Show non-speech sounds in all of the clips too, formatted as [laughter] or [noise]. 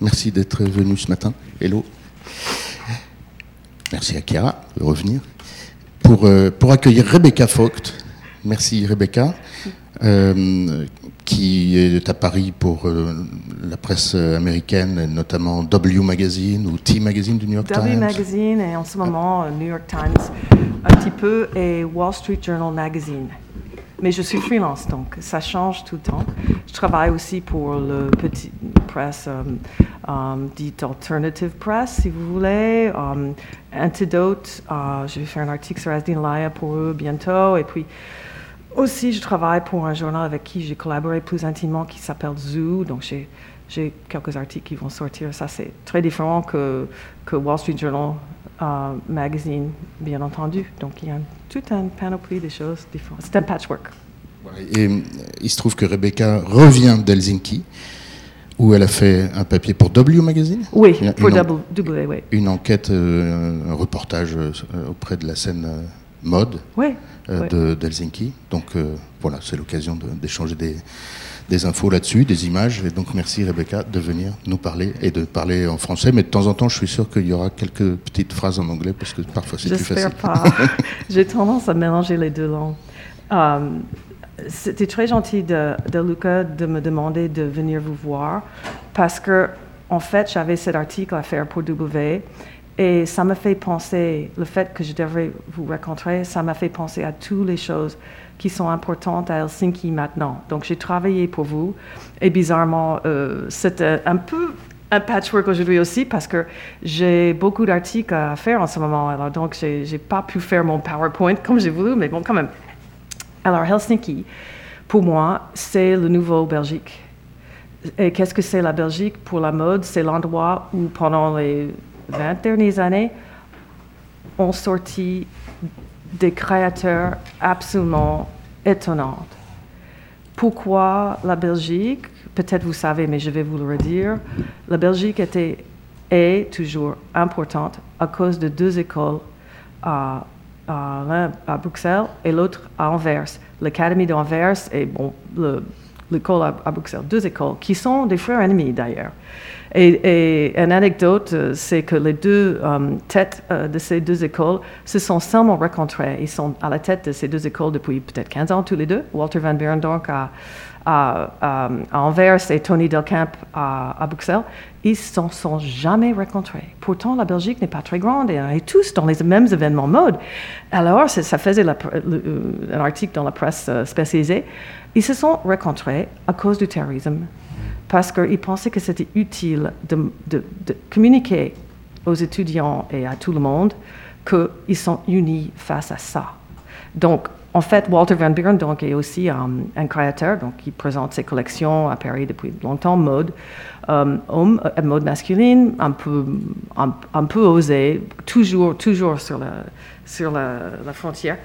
Merci d'être venu ce matin. Hello. Merci à Chiara de revenir. Pour, euh, pour accueillir Rebecca Vogt. Merci Rebecca, euh, qui est à Paris pour euh, la presse américaine, notamment W Magazine ou T Magazine du New York W Times. Magazine et en ce moment New York Times un petit peu et Wall Street Journal Magazine. Mais je suis freelance, donc ça change tout le temps. Je travaille aussi pour le petit presse euh, euh, dite alternative press, si vous voulez. Euh, Antidote, je vais faire un article sur Asdin Laya pour eux bientôt. Et puis aussi, je travaille pour un journal avec qui j'ai collaboré plus intimement qui s'appelle Zoo. Donc j'ai j'ai quelques articles qui vont sortir. Ça, c'est très différent que, que Wall Street Journal euh, Magazine, bien entendu. Donc, il y a un- toute une panoplie de choses différentes. C'est un patchwork. Et euh, il se trouve que Rebecca revient d'Helsinki, où elle a fait un papier pour W Magazine. Oui, Une- pour en- W, oui. une enquête, euh, un reportage euh, auprès de la scène mode Oui, oui. d'Helsinki. Donc voilà, c'est l'occasion de- d'échanger des, des infos là-dessus, des images. Et donc merci Rebecca de venir nous parler et de parler en français. Mais de temps en temps, je suis sûr qu'il y aura quelques petites phrases en anglais parce que parfois c'est plus J'espère facile. pas. [laughs] J'ai tendance à mélanger les deux langues. Euh, C'était très gentil de, de Luca de me demander de venir vous voir parce que, en fait, j'avais cet article à faire pour W et ça m'a fait penser, le fait que je devrais vous rencontrer, ça m'a fait penser à toutes les choses qui sont importantes à Helsinki maintenant. Donc, j'ai travaillé pour vous et bizarrement, euh, c'était un peu un patchwork aujourd'hui aussi parce que j'ai beaucoup d'articles à faire en ce moment. Alors donc, j'ai j'ai pas pu faire mon PowerPoint comme j'ai voulu, mais bon, quand même. Alors, Helsinki, pour moi, c'est le nouveau Belgique. Et qu'est-ce que c'est la Belgique pour la mode? C'est l'endroit où, pendant les 20 dernières années, ont sorti des créateurs absolument étonnants. Pourquoi la Belgique Peut-être vous savez, mais je vais vous le redire. La Belgique était est toujours importante à cause de deux écoles, à, à- Bruxelles et l'autre à Anvers. L'Académie d'Anvers et bon, le- l'école à Bruxelles. Deux écoles qui sont des frères ennemis d'ailleurs. Et, une anecdote, euh, c'est que les deux euh, têtes euh, de ces deux écoles se sont seulement rencontrés. Ils sont à la tête de ces deux écoles depuis peut-être 15 ans tous les deux. Walter Van Buren donc à, à, Anvers et Tony Delcamp à, Bruxelles. Ils ne se sont jamais rencontrés. Pourtant, la Belgique n'est pas très grande et on est tous dans les mêmes événements mode. Alors, ça faisait un article dans la presse spécialisée. Ils se sont rencontrés à cause du terrorisme parce qu'ils pensaient que c'était utile de, communiquer aux étudiants et à tout le monde qu'ils sont unis face à ça. Donc, en fait, Walter Van Buren donc, est aussi un, un créateur, donc il présente ses collections à Paris depuis longtemps, mode, euh, homme, euh, mode masculine, un peu, un, peu osé, toujours, toujours sur, la, sur la frontière.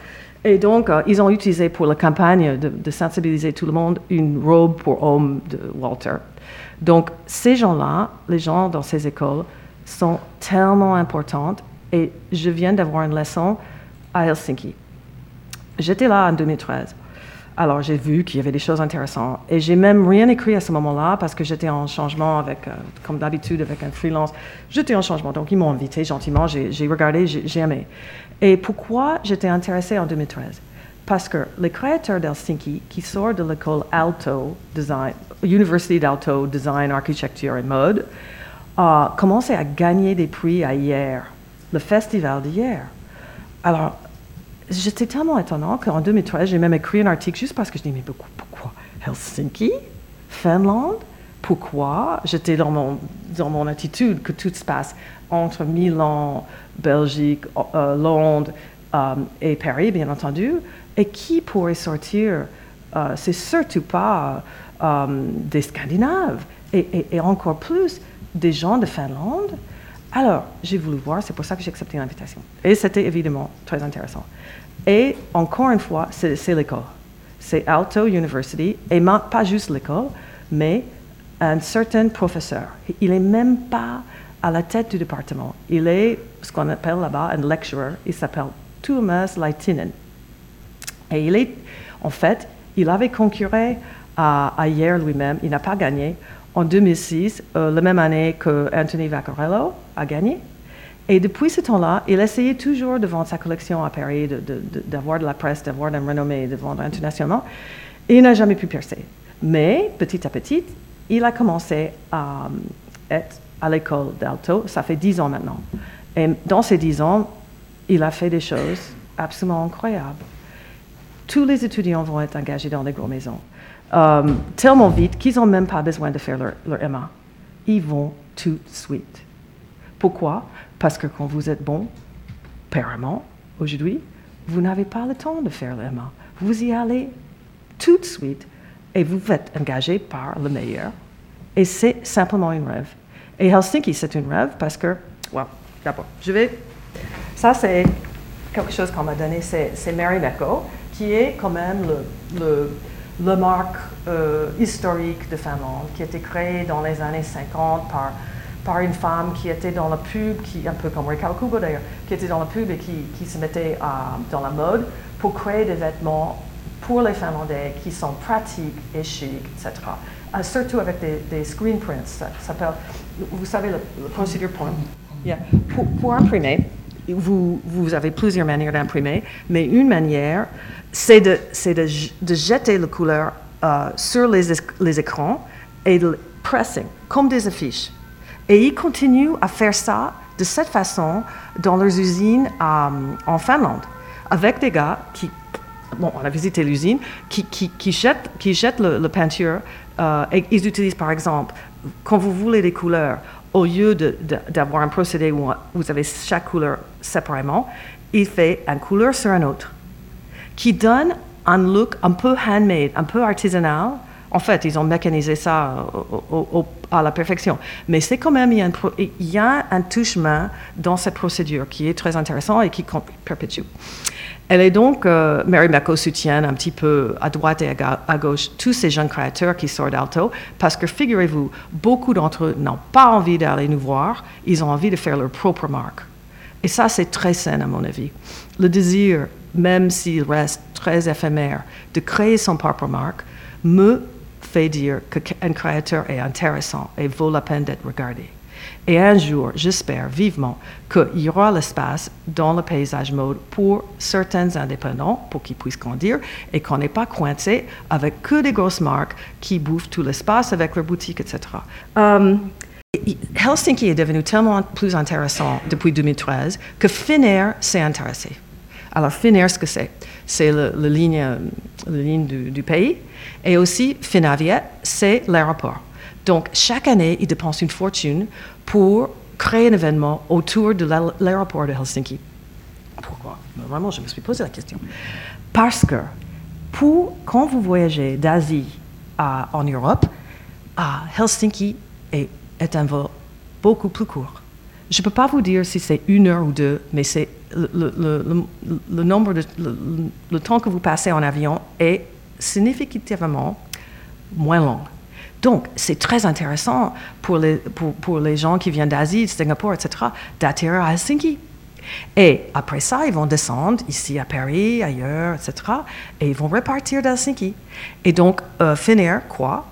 Et donc, euh, ils ont utilisé pour la campagne de, de sensibiliser tout le monde une robe pour homme de Walter. Donc, ces gens-là, les gens dans ces écoles, sont tellement importantes. Et je viens d'avoir une leçon à Helsinki. J'étais là en 2013. Alors, j'ai vu qu'il y avait des choses intéressantes. Et j'ai même rien écrit à ce moment-là parce que j'étais en changement avec, euh, comme d'habitude, avec un freelance. J'étais en changement. Donc, ils m'ont invité gentiment. J'ai regardé, j'ai aimé. Et pourquoi j'étais intéressée en 2013 Parce que les créateurs d'Helsinki, qui sortent de l'école Alto Design, University d'Alto Design, Architecture et Mode, euh, commençaient à gagner des prix à hier, le festival d'hier. Alors, j'étais tellement étonnant qu'en 2013, j'ai même écrit un article juste parce que je dis, mais pourquoi, Helsinki? Finlande? Pourquoi? J'étais dans mon, dans mon attitude que tout se passe entre Milan, Belgique, euh, Londres euh, et Paris, bien entendu. Et qui pourrait sortir euh, C'est surtout pas euh, des Scandinaves et encore plus des gens de Finlande. Alors, j'ai voulu voir, c'est pour ça que j'ai accepté l'invitation. Et c'était évidemment très intéressant. Et encore une fois, c'est l'école. C'est Alto University, et ma- pas juste l'école, mais un certain professeur. Il n'est même pas à la tête du département. Il est ce qu'on appelle là-bas un lecturer. Il s'appelle Tuomas Laitinen. Et il est, en fait, il avait concurré à, à hier lui-même, il n'a pas gagné, en 2006, euh, la même année que Anthony Vaccarello a gagné. Et depuis ce temps-là, il essayait toujours de vendre sa collection à Paris, d'avoir de, de, la presse, d'avoir une renommée, de vendre internationalement. Il n'a jamais pu percer. Mais petit à petit, il a commencé à euh, être à l'école d'Alto. Ça fait dix ans maintenant. Et dans ces dix ans, il a fait des choses absolument incroyables. Tous les étudiants vont être engagés dans les grandes maisons. Euh, tellement vite qu'ils n'ont même pas besoin de faire leur, leur MA. Ils vont tout de suite. Pourquoi? Parce que quand vous êtes bon, apparemment, aujourd'hui, vous n'avez pas le temps de faire le MA. Vous y allez tout de suite et vous êtes engagé par le meilleur. Et c'est simplement un rêve. Et Helsinki, c'est un rêve parce que, well, d'abord, je vais. Ça, c'est quelque chose qu'on m'a donné, c'est Mary Mecco, qui est quand même le, le marque euh, historique de Finlande, qui a été créé dans les années 50 par, par une femme qui était dans la pub, qui, un peu comme Ricardo Kubo d'ailleurs, qui était dans la pub et qui, qui se mettait dans la mode pour créer des vêtements pour les Finlandais qui sont pratiques et chics, etc. Euh, surtout avec des, screen prints. Ça s'appelle, vous savez, le, procédure pour, pour, imprimer. Vous, vous, avez plusieurs manières d'imprimer, mais une manière, c'est de, jeter la couleur euh, sur les, écrans et de pressing, comme des affiches. Et ils continuent à faire ça de cette façon dans leurs usines euh, en Finlande, avec des gars qui bon, on a visité l'usine, qui, qui, qui jettent, qui le, peinture. Euh, et ils utilisent par exemple, quand vous voulez des couleurs, au lieu d'avoir un procédé où vous avez chaque couleur séparément, il fait une couleur sur un autre, qui donne un look un peu handmade, un peu artisanal. En fait, ils ont mécanisé ça à la perfection. Mais c'est quand même, il y a un, il y un dans cette procédure qui est très intéressant et qui perpétue. Elle est donc, euh, Mary Mecco soutient un petit peu à droite et à, gauche tous ces jeunes créateurs qui sortent d'Alto, parce que figurez-vous, beaucoup d'entre eux n'ont pas envie d'aller nous voir, ils ont envie de faire leur propre marque. Et ça, c'est très sain à mon avis. Le désir, même s'il reste très éphémère, de créer son propre marque, me fait dire qu'un créateur est intéressant et vaut la peine d'être regardé. Et un jour, j'espère vivement qu'il y aura l'espace dans le paysage mode pour certains indépendants, pour qu'ils puissent grandir, et qu'on n'est pas coincé avec que des grosses marques qui bouffent tout l'espace avec leurs boutiques, etc. Helsinki est devenu tellement plus intéressant depuis 2013 que Finnair s'est intéressé. Alors, Finnair, ce que c'est? C'est la, ligne, la ligne du, pays. Et aussi, Finavia, c'est l'aéroport. Donc, chaque année, ils dépensent une fortune pour créer un événement autour de l'aéroport de Helsinki. Pourquoi? Vraiment, je me suis posé la question. Parce que pour, quand vous voyagez d'Asie en Europe, à Helsinki est, un vol beaucoup plus court. Je ne peux pas vous dire si c'est une heure ou deux, mais c'est le, nombre le, temps que vous passez en avion est significativement moins long. Donc, c'est très intéressant pour les, pour, pour les gens qui viennent d'Asie, de Singapour, etc., d'atterrir à Helsinki. Et après ça, ils vont descendre ici à Paris, ailleurs, etc., et ils vont repartir d'Helsinki. Et donc, euh, finir quoi?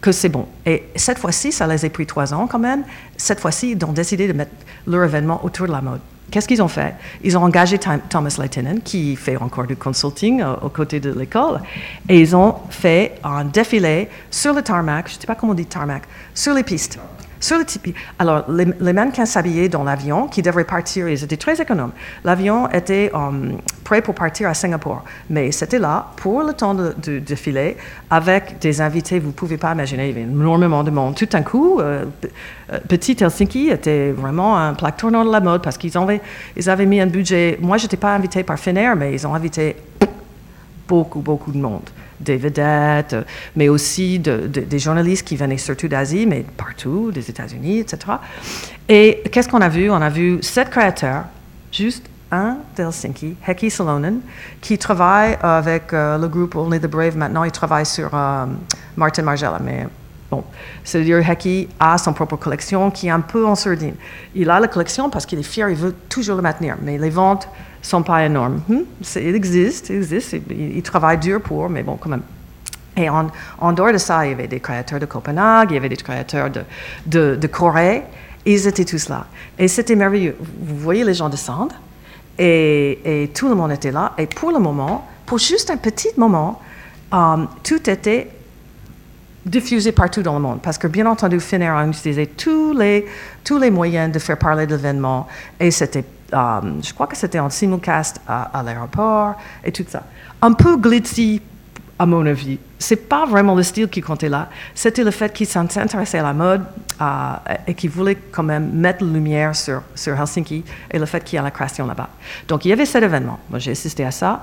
Que c'est bon. Et cette fois-ci, ça les a pris trois ans quand même. Cette fois-ci, ils ont décidé de mettre leur événement autour de la mode. Qu'est-ce qu'ils ont fait? Ils ont engagé Thomas Leitinen, qui fait encore du consulting euh, aux côtés de l'école, et ils ont fait un défilé sur le tarmac, je ne sais pas comment on dit tarmac, sur les pistes. Sur le alors, les, mannequins s'habillaient dans l'avion qui devrait partir, ils étaient très économes. L'avion était euh, prêt pour partir à Singapour, mais c'était là pour le temps de, de, défiler avec des invités, vous ne pouvez pas imaginer, il y avait énormément de monde. Tout d'un coup, euh, euh, petit Helsinki était vraiment un plaque tournant de la mode parce qu'ils avaient, mis un budget. Moi, je n'étais pas invité par Finnair, mais ils ont invité beaucoup, beaucoup de monde des vedettes, mais aussi des journalistes qui venaient surtout d'Asie, mais partout, des États-Unis, etc. Et qu'est-ce qu'on a vu? On a vu sept créateurs, juste un d'Helsinki, Heki Salonen, qui travaille avec euh, le groupe Only the Brave. Maintenant, il travaille sur euh, Martin Margiela, mais Bon, c'est-à-dire Heki a son propre collection qui est un peu en surdine. Il a la collection parce qu'il est fier, il veut toujours le maintenir, mais les ventes sont pas énormes. Hmm? Il existe, il existe, il, travaille dur pour, mais bon, quand même. Et en, dehors de ça, il y avait des créateurs de Copenhague, il y avait des créateurs de, Corée. Ils étaient tous là. Et c'était merveilleux. Vous voyez les gens descendre et, tout le monde était là. Et pour le moment, pour juste un petit moment, um, tout était diffusé partout dans le monde. Parce que, bien entendu, Finnair a utilisé tous les, tous les moyens de faire parler de l'événement. Et c'était, um, je crois que c'était en simulcast à, à l'aéroport et tout ça. Un peu glitzy à mon avis. C'est pas vraiment le style qui comptait là. C'était le fait qu'il s'intéressait à la mode et qu'il voulait quand même mettre la lumière sur, sur Helsinki et le fait qu'il y a la création là-bas. Donc il y avait cet événement. Moi j'ai assisté à ça.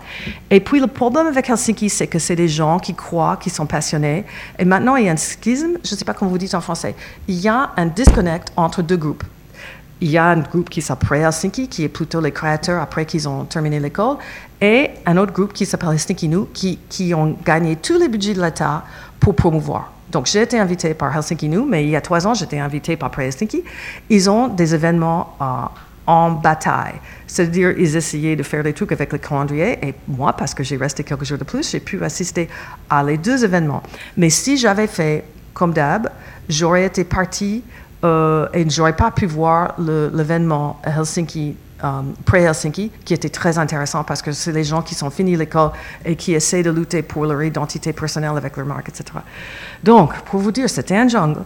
Et puis le problème avec Helsinki, c'est que c'est des gens qui croient, qui sont passionnés. Et maintenant il y a un schisme, je ne sais pas comment vous dites en français. Il y a un disconnect entre deux groupes il y a un groupe qui s'appelle Helsinki, qui est plutôt les créateurs après qu'ils ont terminé l'école, et un autre groupe qui s'appelle Helsinki Nous, qui, qui ont gagné tous les budgets de l'État pour promouvoir. Donc, j'ai été invité par Helsinki Nous, mais il y a trois ans, j'étais invité par Helsinki. Ils ont des événements euh, en bataille. C'est-à-dire, ils essayaient de faire des trucs avec le calendrier, et moi, parce que j'ai resté quelques jours de plus, j'ai pu assister à les deux événements. Mais si j'avais fait comme d'hab, j'aurais été partie euh, et je n'aurais pas pu voir l'événement à Helsinki, um, pré-Helsinki, qui était très intéressant parce que c'est les gens qui sont finis l'école et qui essaient de lutter pour leur identité personnelle avec leur marque, etc. Donc, pour vous dire, c'était un jungle.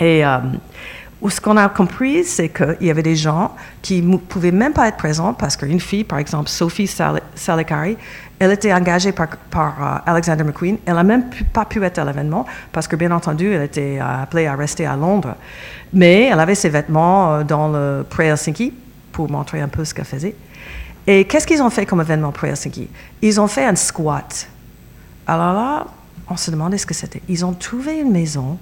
Et um, ce qu'on a compris, c'est qu'il y avait des gens qui ne pouvaient même pas être présents parce qu'une fille, par exemple, Sophie Salikari, elle était engagée par, par uh, Alexander McQueen. Elle n'a même pas pu être à l'événement parce que, bien entendu, elle était uh, appelée à rester à Londres. Mais elle avait ses vêtements uh, dans le pré-Helsinki pour montrer un peu ce qu'elle faisait. Et qu'est-ce qu'ils ont fait comme événement pré-Helsinki Ils ont fait un squat. Alors là, on se demandait ce que c'était? Ils ont trouvé une maison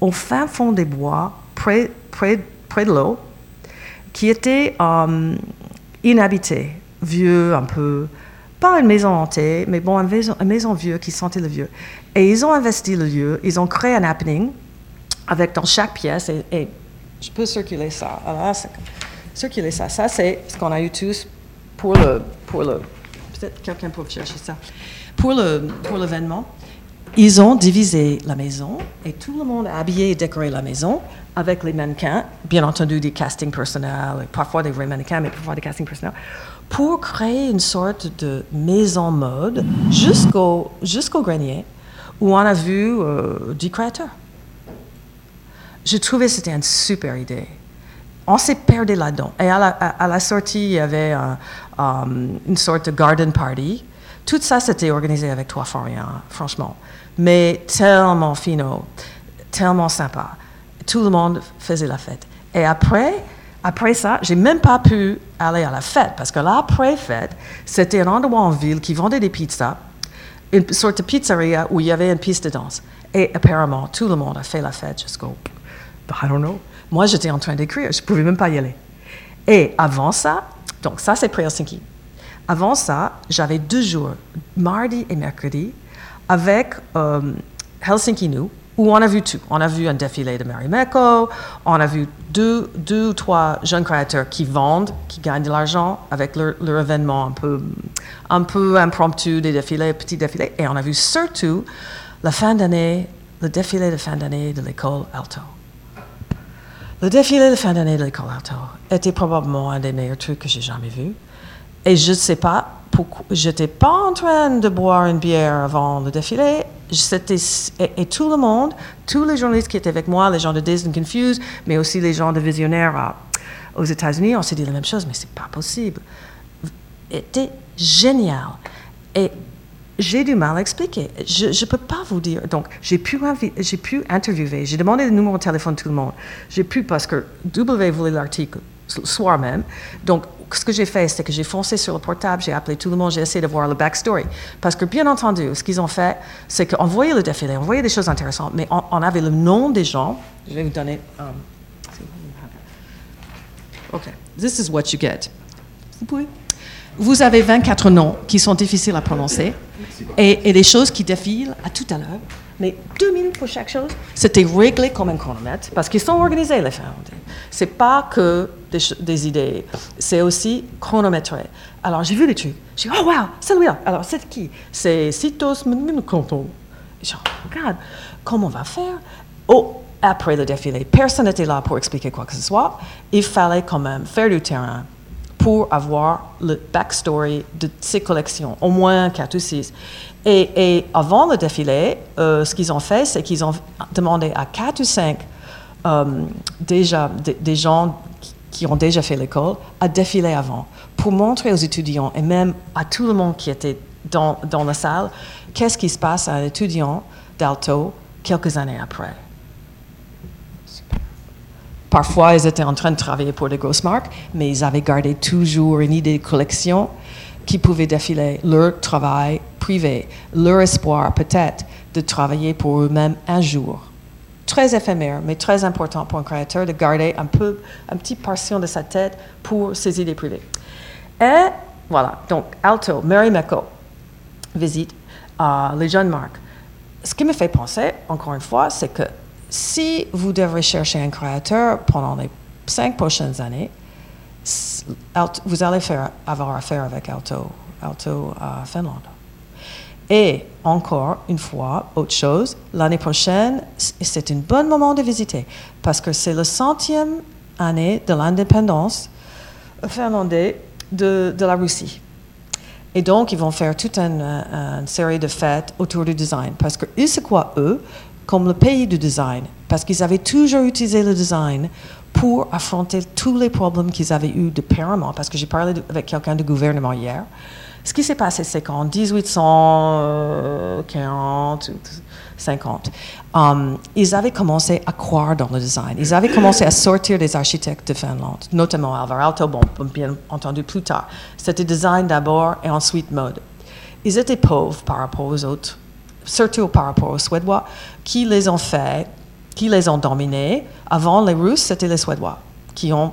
au fin fond des bois, près, de l'eau, qui était um, inhabitée, vieux un peu pas une maison hantée, mais bon, une maison, une maison vieux qui sentait le vieux. Et ils ont investi le lieu, ils ont créé un happening avec dans chaque pièce, et, je peux circuler ça. Alors circuler ça. Ça, c'est ce qu'on a eu tous pour le. Pour le Peut-être quelqu'un peut chercher ça. Pour, le, pour l'événement, ils ont divisé la maison et tout le monde a habillé et décoré la maison avec les mannequins, bien entendu des castings personnels, parfois des vrais mannequins, mais parfois des castings personnels pour créer une sorte de maison mode jusqu'au jusqu'au grenier où on a vu euh, du créateur. Je trouvais que c'était une super idée. On s'est perdu là-dedans. Et à la, sortie, il y avait um, une sorte de garden party. Tout ça, c'était organisé avec toi, Florian, franchement. Mais tellement finaux, tellement sympa. Tout le monde faisait la fête. Et après, après ça, j'ai même pas pu aller à la fête parce que l'après-fête, c'était un endroit en ville qui vendait des pizzas, une sorte de pizzeria où il y avait une piste de danse. Et apparemment, tout le monde a fait la fête jusqu'au. I don't know. Moi, j'étais en train d'écrire, je pouvais même pas y aller. Et avant ça, donc ça, c'est pré-Helsinki. Avant ça, j'avais deux jours, mardi et mercredi, avec euh, Helsinki New, où on a vu tout. On a vu un défilé de Mary Mecco, on a vu deux, deux ou trois jeunes créateurs qui vendent, qui gagnent de l'argent avec leur, leur, événement un peu, un peu impromptu, des défilés, petits défilés. Et on a vu surtout la fin d'année, le défilé de fin d'année de l'école Alto. Le défilé de fin d'année de l'école Alto était probablement un des meilleurs trucs que j'ai jamais vu. Et je ne sais pas pourquoi. J'étais pas en train de boire une bière avant le défilé et, tout le monde, tous les journalistes qui étaient avec moi, les gens de Disney Confused, mais aussi les gens de Visionnaire aux États-Unis, on s'est dit la même chose, mais c'est pas possible. C'était génial. Et j'ai du mal à expliquer. Je ne peux pas vous dire. Donc, j'ai pu, j'ai pu interviewer, j'ai demandé le numéro de téléphone de tout le monde. J'ai pu parce que W voulait l'article le soir même. Donc, ce que j'ai fait, c'est que j'ai foncé sur le portable, j'ai appelé tout le monde, j'ai essayé de voir le backstory. Parce que, bien entendu, ce qu'ils ont fait, c'est qu'on voyait le défilé, on voyait des choses intéressantes, mais on, avait le nom des gens. Je vais vous donner. Um, OK. This is what you get. Vous pouvez. Vous avez 24 noms qui sont difficiles à prononcer et, et des choses qui défilent à tout à l'heure. Mais deux minutes pour chaque chose, c'était réglé comme un chronomètre parce qu'ils sont organisés, les Finlandais. C'est pas que des, idées, c'est aussi chronométré. Alors j'ai vu les trucs. J'ai dit, oh wow, c'est lui-là. Alors c'est qui? C'est Citos Canton. Genre, regarde, comment on va faire? Oh, après le défilé, personne n'était là pour expliquer quoi que ce soit. Il fallait quand même faire du terrain pour avoir le backstory de ces collections, au moins 4 ou 6. Et, avant le défilé, euh, ce qu'ils ont fait, c'est qu'ils ont demandé à 4 ou 5 euh, déjà, des, gens qui- qui ont déjà fait l'école à défiler avant, pour montrer aux étudiants et même à tout le monde qui était dans, dans la salle, qu'est-ce qui se passe à un étudiant d'alto quelques années après. Parfois, ils étaient en train de travailler pour des grosses marques, mais ils avaient gardé toujours une idée de collection qui pouvait défiler leur travail privé, leur espoir peut-être de travailler pour eux-mêmes un jour. Très éphémère, mais très important pour un créateur de garder un peu, un petit portion de sa tête pour ses idées privées. Et voilà, donc Alto, Mary Mecco, visite euh, les jeunes marques. Ce qui me fait penser, encore une fois, c'est que si vous devrez chercher un créateur pendant les cinq prochaines années, vous allez faire, avoir affaire avec Alto, Alto euh, Finlande. Et encore une fois, autre chose, l'année prochaine, c'est un bon moment de visiter parce que c'est la centième année de l'indépendance finlandaise de, de la Russie. Et donc, ils vont faire toute une, euh, une série de fêtes autour du design. Parce qu'ils se croient, eux, comme le pays du design. Parce qu'ils avaient toujours utilisé le design pour affronter tous les problèmes qu'ils avaient eus de paramment. Parce que j'ai parlé avec quelqu'un du gouvernement hier. Ce qui s'est passé, c'est qu'en 1840 ou 50, um, ils avaient commencé à croire dans le design. Ils avaient commencé à sortir des architectes de Finlande, notamment Alvar Aalto, bien entendu plus tard. C'était design d'abord et ensuite mode. Ils étaient pauvres par rapport aux autres, surtout par rapport aux Suédois, qui les ont fait, qui les ont dominés. Avant, les Russes, c'était les Suédois qui ont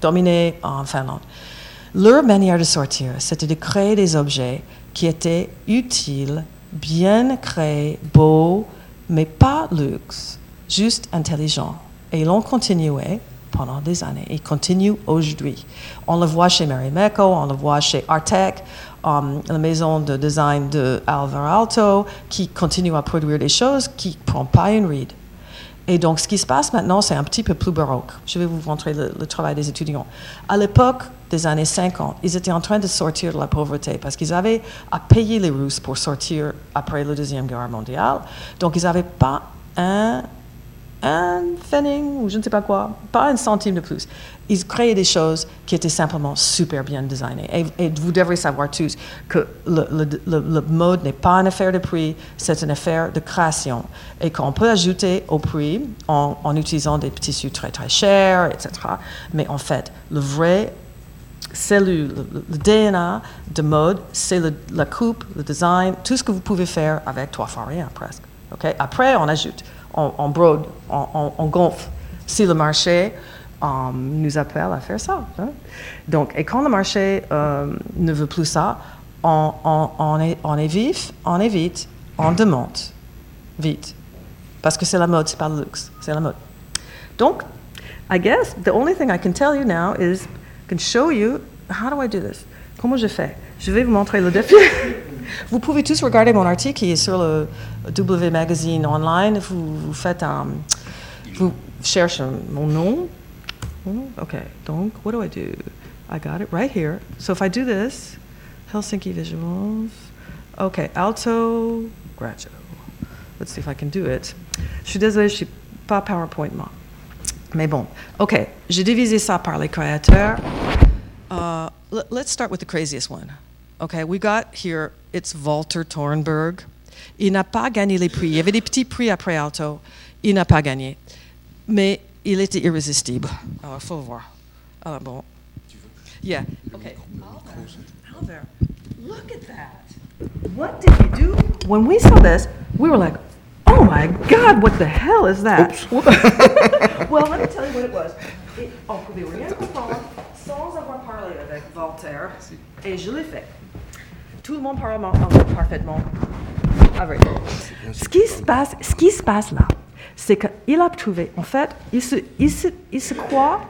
dominé en Finlande. Leur manière de sortir, c'était de créer des objets qui étaient utiles, bien créés, beaux, mais pas luxe, juste intelligents. Et ils l'ont continué pendant des années. Ils continuent aujourd'hui. On le voit chez Mary Mecco, on le voit chez Artec, um, la maison de design de Alvar Aalto, qui continue à produire des choses qui ne prennent pas une ride. Et donc, ce qui se passe maintenant, c'est un petit peu plus baroque. Je vais vous montrer le, le travail des étudiants. À l'époque des années 50, ils étaient en train de sortir de la pauvreté parce qu'ils avaient à payer les Russes pour sortir après la Deuxième Guerre mondiale. Donc, ils n'avaient pas un, un pfennig ou je ne sais pas quoi, pas un centime de plus. Ils créaient des choses qui étaient simplement super bien designées. Et, vous devrez savoir tous que le, mode n'est pas une affaire de prix, c'est une affaire de création. Et qu'on peut ajouter au prix en, utilisant des tissus très très chers, etc. Mais en fait, le vrai c'est le, DNA de mode, c'est la coupe, le design, tout ce que vous pouvez faire avec trois fois rien presque. ok? Après, on ajoute, on, on brode, on, on- on gonfle. Si le marché euh, nous appelle à faire ça. hein. Donc, et quand le marché euh, ne veut plus ça, on, on- on est, on est vif, on est vite, on demande vite. Parce que c'est la mode, c'est pas le luxe, c'est la mode. Donc, I guess the only thing I can tell you now is, I can show you, how do I do this? Comment je fais? Je vais vous montrer le défi. [laughs] vous pouvez tous regarder mon article qui est sur le W Magazine online. Vous, vous faites un, vous cherchez mon nom. Okay, donc, what do I do? I got it right here. So if I do this, Helsinki visuals. Okay, alto, gradual. Let's see if I can do it. Je suis désolée, je suis pas PowerPoint moi. Mais bon, OK, j'ai divisé ça par les créateurs. Uh, let- let's start with the craziest one. Okay, we got here, it's Walter Thornburg. Il n'a pas gagné les prix. Il y avait des petits prix après Alto. Il n'a pas gagné. Mais il était irrésistible. Alors, il faut voir. Alors, bon. Yeah, okay. Albert, Albert, look at that. What did he do? When we saw this, we were like, oh my God, what the hell is that? [laughs] well, let me tell you what it was. Et on pouvait rien comprendre sans avoir parlé avec Voltaire, et je l'ai fait. Tout le monde parle anglais parfaitement avec. Ce qui se passe, ce qui se passe là, c'est qu'il a trouvé, en fait, il se, il se, il se croit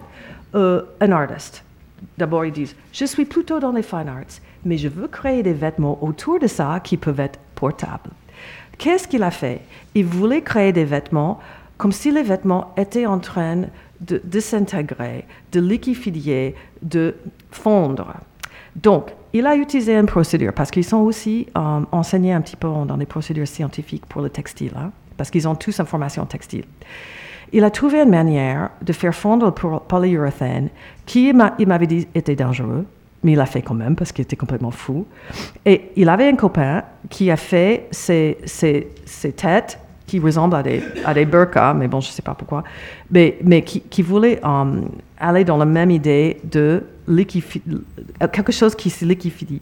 euh, un artiste. D'abord, ils disent, je suis plutôt dans les fine arts, mais je veux créer des vêtements autour de ça qui peuvent être portables. Qu'est-ce qu'il a fait? Il voulait créer des vêtements comme si les vêtements étaient en train de désintégrer, de liquifier, de fondre. Donc, il a utilisé une procédure parce qu'ils sont aussi euh, enseignés un petit peu dans les procédures scientifiques pour le textile, hein, parce qu'ils ont tous une formation textile. Il a trouvé une manière de faire fondre le polyuréthane qui, il m'avait dit, était dangereux, mais il l'a fait quand même parce qu'il était complètement fou. Et il avait un copain qui a fait ses, têtes qui ressemblent à des, à des burkas, mais bon, je ne sais pas pourquoi, mais, mais qui, qui voulait um, aller dans la même idée de quelque chose qui se liquifie.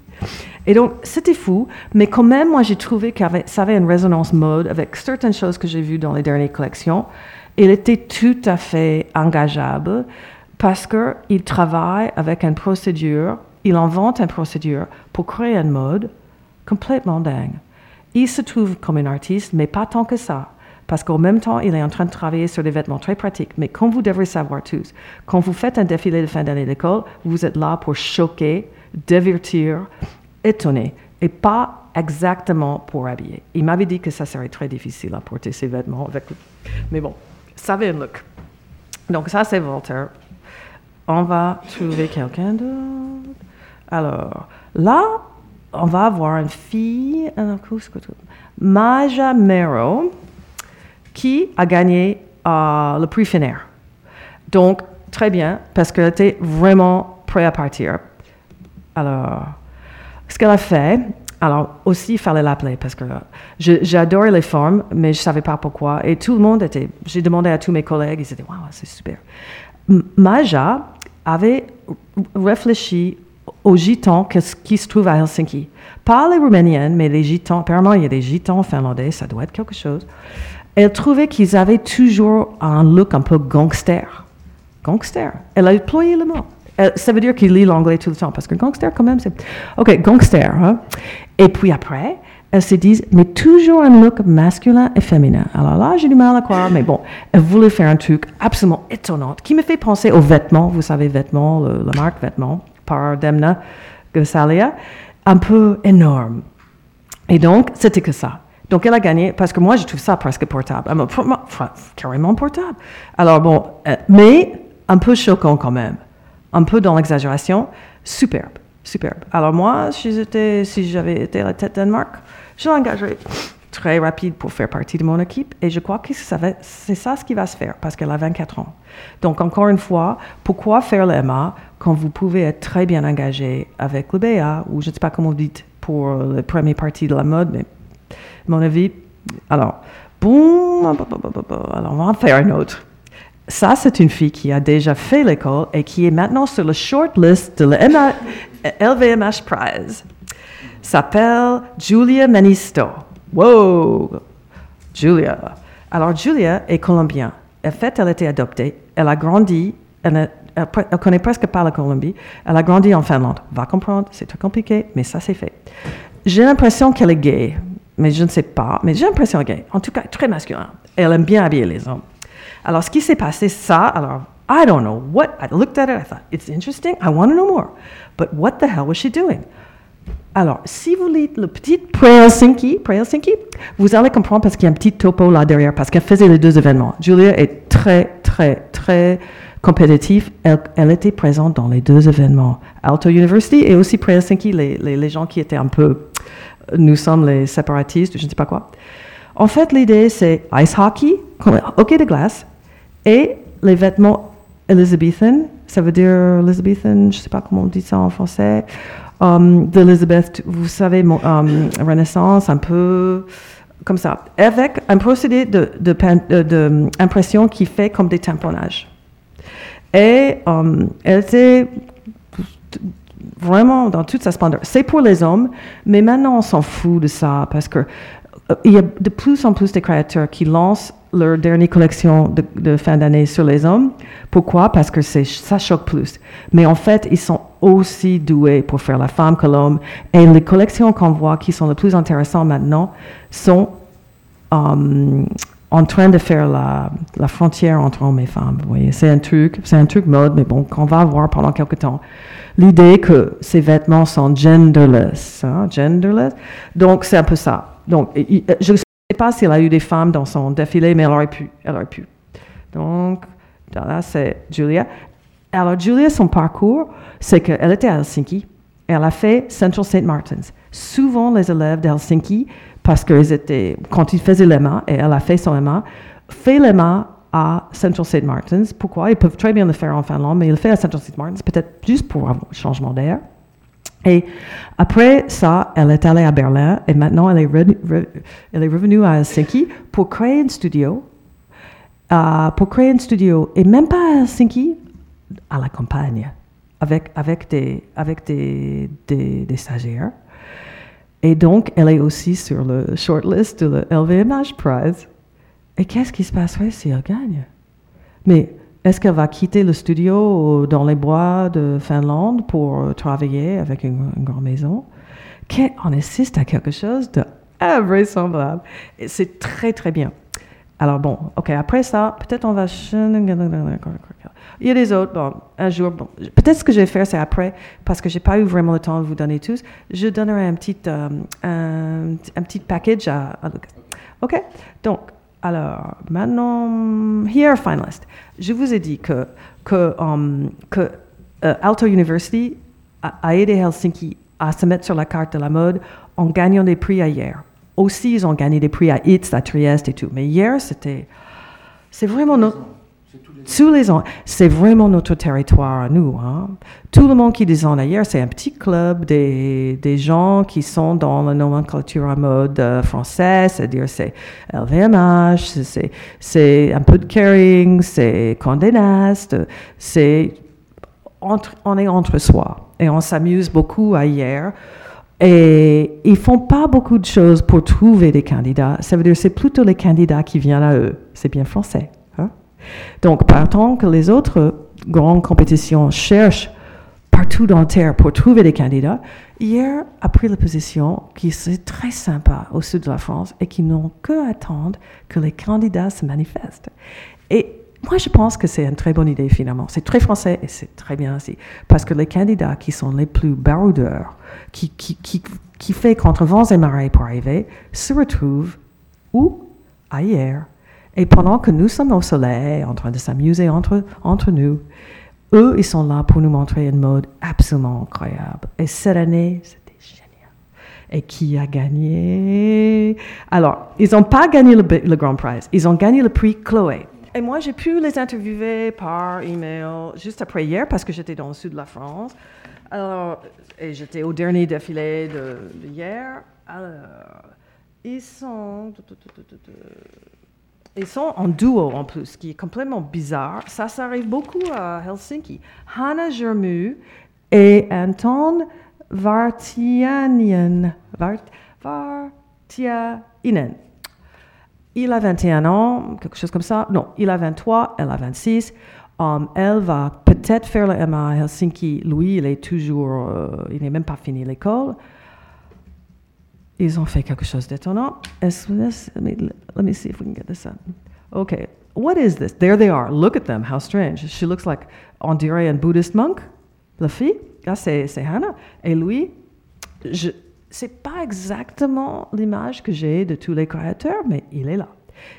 Et donc, c'était fou, mais quand même, moi, j'ai trouvé que ça avait une résonance mode avec certaines choses que j'ai vues dans les dernières collections. Il était tout à fait engageable parce qu'il travaille avec une procédure il invente une procédure pour créer un mode complètement dingue. Il se trouve comme un artiste, mais pas tant que ça. Parce qu'en même temps, il est en train de travailler sur des vêtements très pratiques. Mais comme vous devrez savoir tous, quand vous faites un défilé de fin d'année d'école, vous êtes là pour choquer, divertir, étonner, et pas exactement pour habiller. Il m'avait dit que ça serait très difficile à porter ces vêtements avec. Mais bon, ça avait un look. Donc ça, c'est Voltaire. On va trouver quelqu'un d'autre. Alors, là, on va avoir une fille, Maja Mero, qui a gagné euh, le prix Fener. Donc, très bien, parce qu'elle était vraiment prête à partir. Alors, ce qu'elle a fait, alors aussi, il fallait l'appeler parce que j'adorais les formes, mais je ne savais pas pourquoi. Et tout le monde était, j'ai demandé à tous mes collègues, ils étaient, waouh, c'est super. Maja avait réfléchi aux gitans qui se trouvent à Helsinki? Pas les Rouméniennes, mais les gitans. Apparemment, il y a des gitans finlandais, ça doit être quelque chose. Elle trouvait qu'ils avaient toujours un look un peu gangster. Gangster. Elle a employé le mot. ça veut dire qu'il lit l'anglais tout le temps, parce que gangster, quand même, c'est. OK, gangster. Hein? Et puis après, elles se disent, mais toujours un look masculin et féminin. Alors là, j'ai du mal à croire, mais bon, elle voulait faire un truc absolument étonnant qui me fait penser aux vêtements, vous savez, vêtements, la marque vêtements par Demna Gosalia, un peu énorme. Et donc, c'était que ça. Donc, elle a gagné parce que moi, je trouve ça presque portable. carrément portable. Alors, bon, euh, mais un peu choquant quand même. Un peu dans l'exagération. Superbe, superbe. Alors, moi, si j'avais été la tête Danemark, je l'engagerais très rapide pour faire partie de mon équipe et je crois que c'est ça ce qui va se faire parce qu'elle a 24 ans. Donc encore une fois, pourquoi faire l'EMA quand vous pouvez être très bien engagé avec le BA ou je ne sais pas comment vous dites pour le premier partie de la mode, mais mon avis, alors, bon, alors on va en faire un autre. Ça, c'est une fille qui a déjà fait l'école et qui est maintenant sur le short list de la LVMH Prize s'appelle Julia Manisto. Wow! Julia. Alors, Julia est colombienne. En fait, elle a été adoptée. Elle a grandi. Elle, ne connaît presque pas la Colombie. Elle a grandi en Finlande. Va comprendre, c'est très compliqué, mais ça, c'est fait. J'ai l'impression qu'elle est gay, mais je ne sais pas. Mais j'ai l'impression qu'elle est gay. En tout cas, très masculin. Elle aime bien habiller les hommes. Alors, ce qui s'est passé, ça, alors, I don't know what. I looked at it, I thought, it's interesting, I want to know more. But what the hell was she doing? Alors, si vous lisez le petit Pre-Helsinki, vous allez comprendre parce qu'il y a un petit topo là derrière, parce qu'elle faisait les deux événements. Julia est très, très, très compétitive. Elle, était présente dans les deux événements. Alto University et aussi Pre-Helsinki, les, les, gens qui étaient un peu, nous sommes les séparatistes, je ne sais pas quoi. En fait, l'idée, c'est ice hockey, hockey de glace, et les vêtements Elizabethan, ça veut dire Elizabethan, je ne sais pas comment on dit ça en français, um, d'Elizabeth, vous savez, um, Renaissance, un peu comme ça, avec un procédé d'impression de, de, qui fait comme des tamponnages. Et elle était vraiment dans toute sa splendeur. C'est pour les hommes, mais maintenant on s'en fout de ça parce que euh, il y a de plus en plus de créateurs qui lancent leur dernière collection de, de fin d'année sur les hommes. Pourquoi? Parce que ça choque plus. Mais en fait, ils sont aussi doués pour faire la femme que l'homme. Et les collections qu'on voit qui sont les plus intéressantes maintenant sont um, en train de faire la, frontière entre hommes et femmes. Vous voyez, c'est un truc, c'est un truc mode, mais bon, qu'on va voir pendant quelques temps. L'idée que ces vêtements sont genderless, hein, genderless. Donc, c'est un peu ça. Donc, je sais pas s'il a eu des femmes dans son défilé, mais elle aurait pu. Elle aurait pu. Donc, là, c'est Julia. Alors, Julia, son parcours, c'est qu'elle était à Helsinki. Elle a fait Central St. Martin's. Souvent, les élèves d'Helsinki, parce qu'ils étaient, quand ils faisaient l'EMA, et elle a fait son EMA, fait l'EMA à Central St. Martin's. Pourquoi? Ils peuvent très bien le faire en Finlande, mais il le fait à Central St. Martin's, peut-être juste pour un changement d'air. Et après ça, elle est allée à Berlin et maintenant elle est, elle est revenue à Helsinki pour créer un studio. Euh, pour créer un studio, et même pas à Helsinki, à la campagne, avec, avec, des, avec des, des, stagiaires. Et donc, elle est aussi sur le shortlist de le LVMH Prize. Et qu'est-ce qui se passerait si elle gagne Mais est-ce qu'elle va quitter le studio dans les bois de Finlande pour travailler avec une, grande maison? On assiste à quelque chose d'invraisemblable. Et c'est très, très bien. Alors bon, ok, après ça, peut-être on va... Il y a des autres, bon, un jour, bon, peut-être ce que je vais faire, c'est après, parce que j'ai pas eu vraiment le temps de vous donner tous, je donnerai un petit, euh, un, petit package à, Lucas. Ok? Donc, alors, maintenant, here finalist. Je vous ai dit que, que, um, que uh, Aalto University a, aidé Helsinki à se mettre sur la carte de la mode en gagnant des prix hier. Aussi, ils ont gagné des prix à ITS, à Trieste et tout. Mais hier, c'était. C'est vraiment notre. Tous les ans, c'est vraiment notre territoire à nous. Hein. Tout le monde qui design ailleurs, c'est un petit club des, des, gens qui sont dans la nomenclature à mode euh, française, c'est-à-dire c'est LVMH, c'est un peu de Kering, c'est Condé Nast, c'est on est entre soi et on s'amuse beaucoup ailleurs. Et ils font pas beaucoup de choses pour trouver des candidats. Ça veut dire c'est plutôt les candidats qui viennent à eux. C'est bien français. Donc, partant que les autres grandes compétitions cherchent partout dans la Terre pour trouver des candidats, hier a pris la position qui c'est très sympa au sud de la France et qui n'ont que attendre que les candidats se manifestent. Et moi, je pense que c'est une très bonne idée finalement. C'est très français et c'est très bien aussi. Parce que les candidats qui sont les plus baroudeurs, qui, qui, qui, qui fait contre vents et marées pour arriver, se retrouvent où? Ailleurs et pendant que nous sommes au soleil, en train de s'amuser entre, entre nous, eux, ils sont là pour nous montrer une mode absolument incroyable. Et cette année, c'était génial. Et qui a gagné? Alors, ils n'ont pas gagné le, Grand Prize, ils ont gagné le prix Chloé. Et moi, j'ai pu les interviewer par email juste après hier parce que j'étais dans le sud de la France. Alors, et j'étais au dernier défilé de, hier. Alors, ils sont. Ils sont en duo en plus, ce qui est complètement bizarre. Ça, ça arrive beaucoup à Helsinki. Hanna Germu et Anton Vartiainen. Vart, Vartiainen. Il a 21 ans, quelque chose comme ça. Non, il a 23, elle a 26. Um, elle va peut-être faire le MA à Helsinki. Lui, il est toujours, euh, il n'est même pas fini l'école ils ont fait quelque chose d'étonnant. Let me, see if we can get this up. Okay, what is this? There they are. Look at them. How strange. She looks like, on dirait un Buddhist monk. La fille, là, c'est, c'est Hannah. Et lui, je, c'est pas exactement l'image que j'ai de tous les créateurs, mais il est là.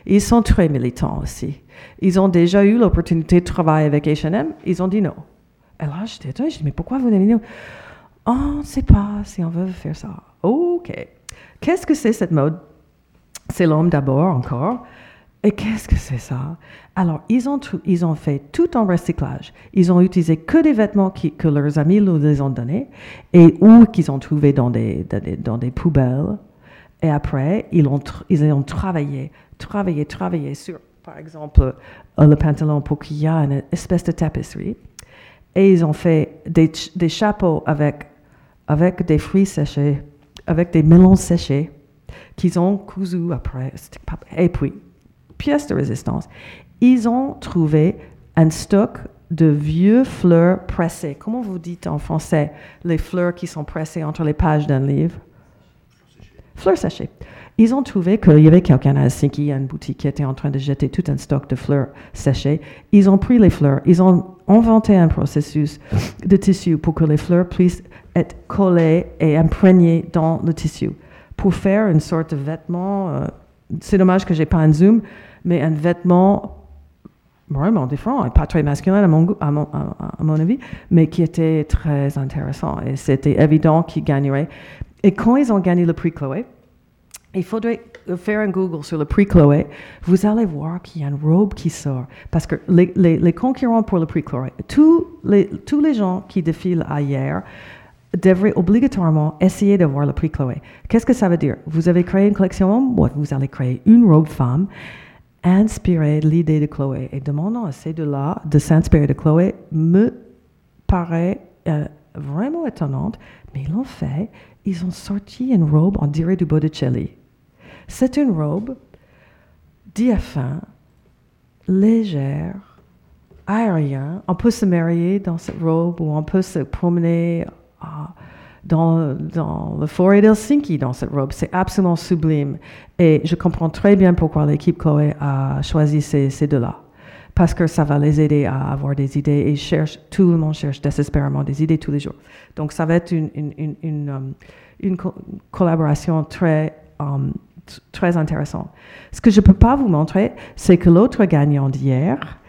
Ils sont très militants aussi. Ils ont déjà eu l'opportunité de travailler avec H&M. Ils ont dit non. Et là, j'étais étonnée. Je dis, mais pourquoi vous n'avez dit non? On ne sait pas si on veut faire ça. OK. Qu'est-ce que c'est cette mode? C'est l'homme d'abord encore. Et qu'est-ce que c'est ça? Alors, ils ont, ils ont fait tout en recyclage. Ils ont utilisé que des vêtements que leurs amis leur les ont donnés et ou qu'ils ont trouvés dans des, dans des, poubelles. Et après, ils ont, ils ont travaillé, travaillé, travaillé sur, par exemple, euh, le pantalon pour qu'il y ait une espèce de tapisserie. Et ils ont fait des, des chapeaux avec, avec des fruits séchés avec des melons séchés qu'ils ont cousus après. Et puis, pièce de résistance, ils ont trouvé un stock de vieux fleurs pressées. Comment vous dites en français les fleurs qui sont pressées entre les pages d'un livre? Fleurs séchées. Ils ont trouvé qu'il y avait quelqu'un à Helsinki, une boutique qui était en train de jeter tout un stock de fleurs séchées. Ils ont pris les fleurs, ils ont inventé un processus de tissu pour que les fleurs puissent être collées et imprégnées dans le tissu pour faire une sorte de vêtement euh, c'est dommage que j'ai pas un zoom, mais un vêtement vraiment différent pas très masculin à mon, goût- à mon, avis, mais qui était très intéressant. Et c'était évident qu'ils gagneraient. Et quand ils ont gagné le prix Chloé, il faudrait faire un Google sur le prix Chloé. Vous allez voir qu'il y a une robe qui sort. Parce que les, concurrents pour le prix Chloé, tous les, tous les gens qui défilent à hier devraient obligatoirement essayer de voir le prix Chloé. Qu'est-ce que ça veut dire? Vous avez créé une collection homme, vous allez créer une robe femme inspirée de l'idée de Chloé. Et demandant à ces deux-là de s'inspirer de Chloé me paraît euh, vraiment étonnante, mais ils l'ont fait. Ils ont sorti une robe, on dirait du Botticelli. C'est une robe diaphane, légère, aérienne. On peut se marier dans cette robe ou on peut se promener ah, dans, le forêt d'Helsinki dans cette robe. C'est absolument sublime. Et je comprends très bien pourquoi l'équipe Chloé a choisi ces, deux-là. Parce que ça va les aider à avoir des idées et ils cherchent, tout le monde cherche désespérément des idées tous les jours. Donc ça va être une, um, collaboration très, um, très intéressante. Ce que je ne peux pas vous montrer, c'est que l'autre gagnant d'hier,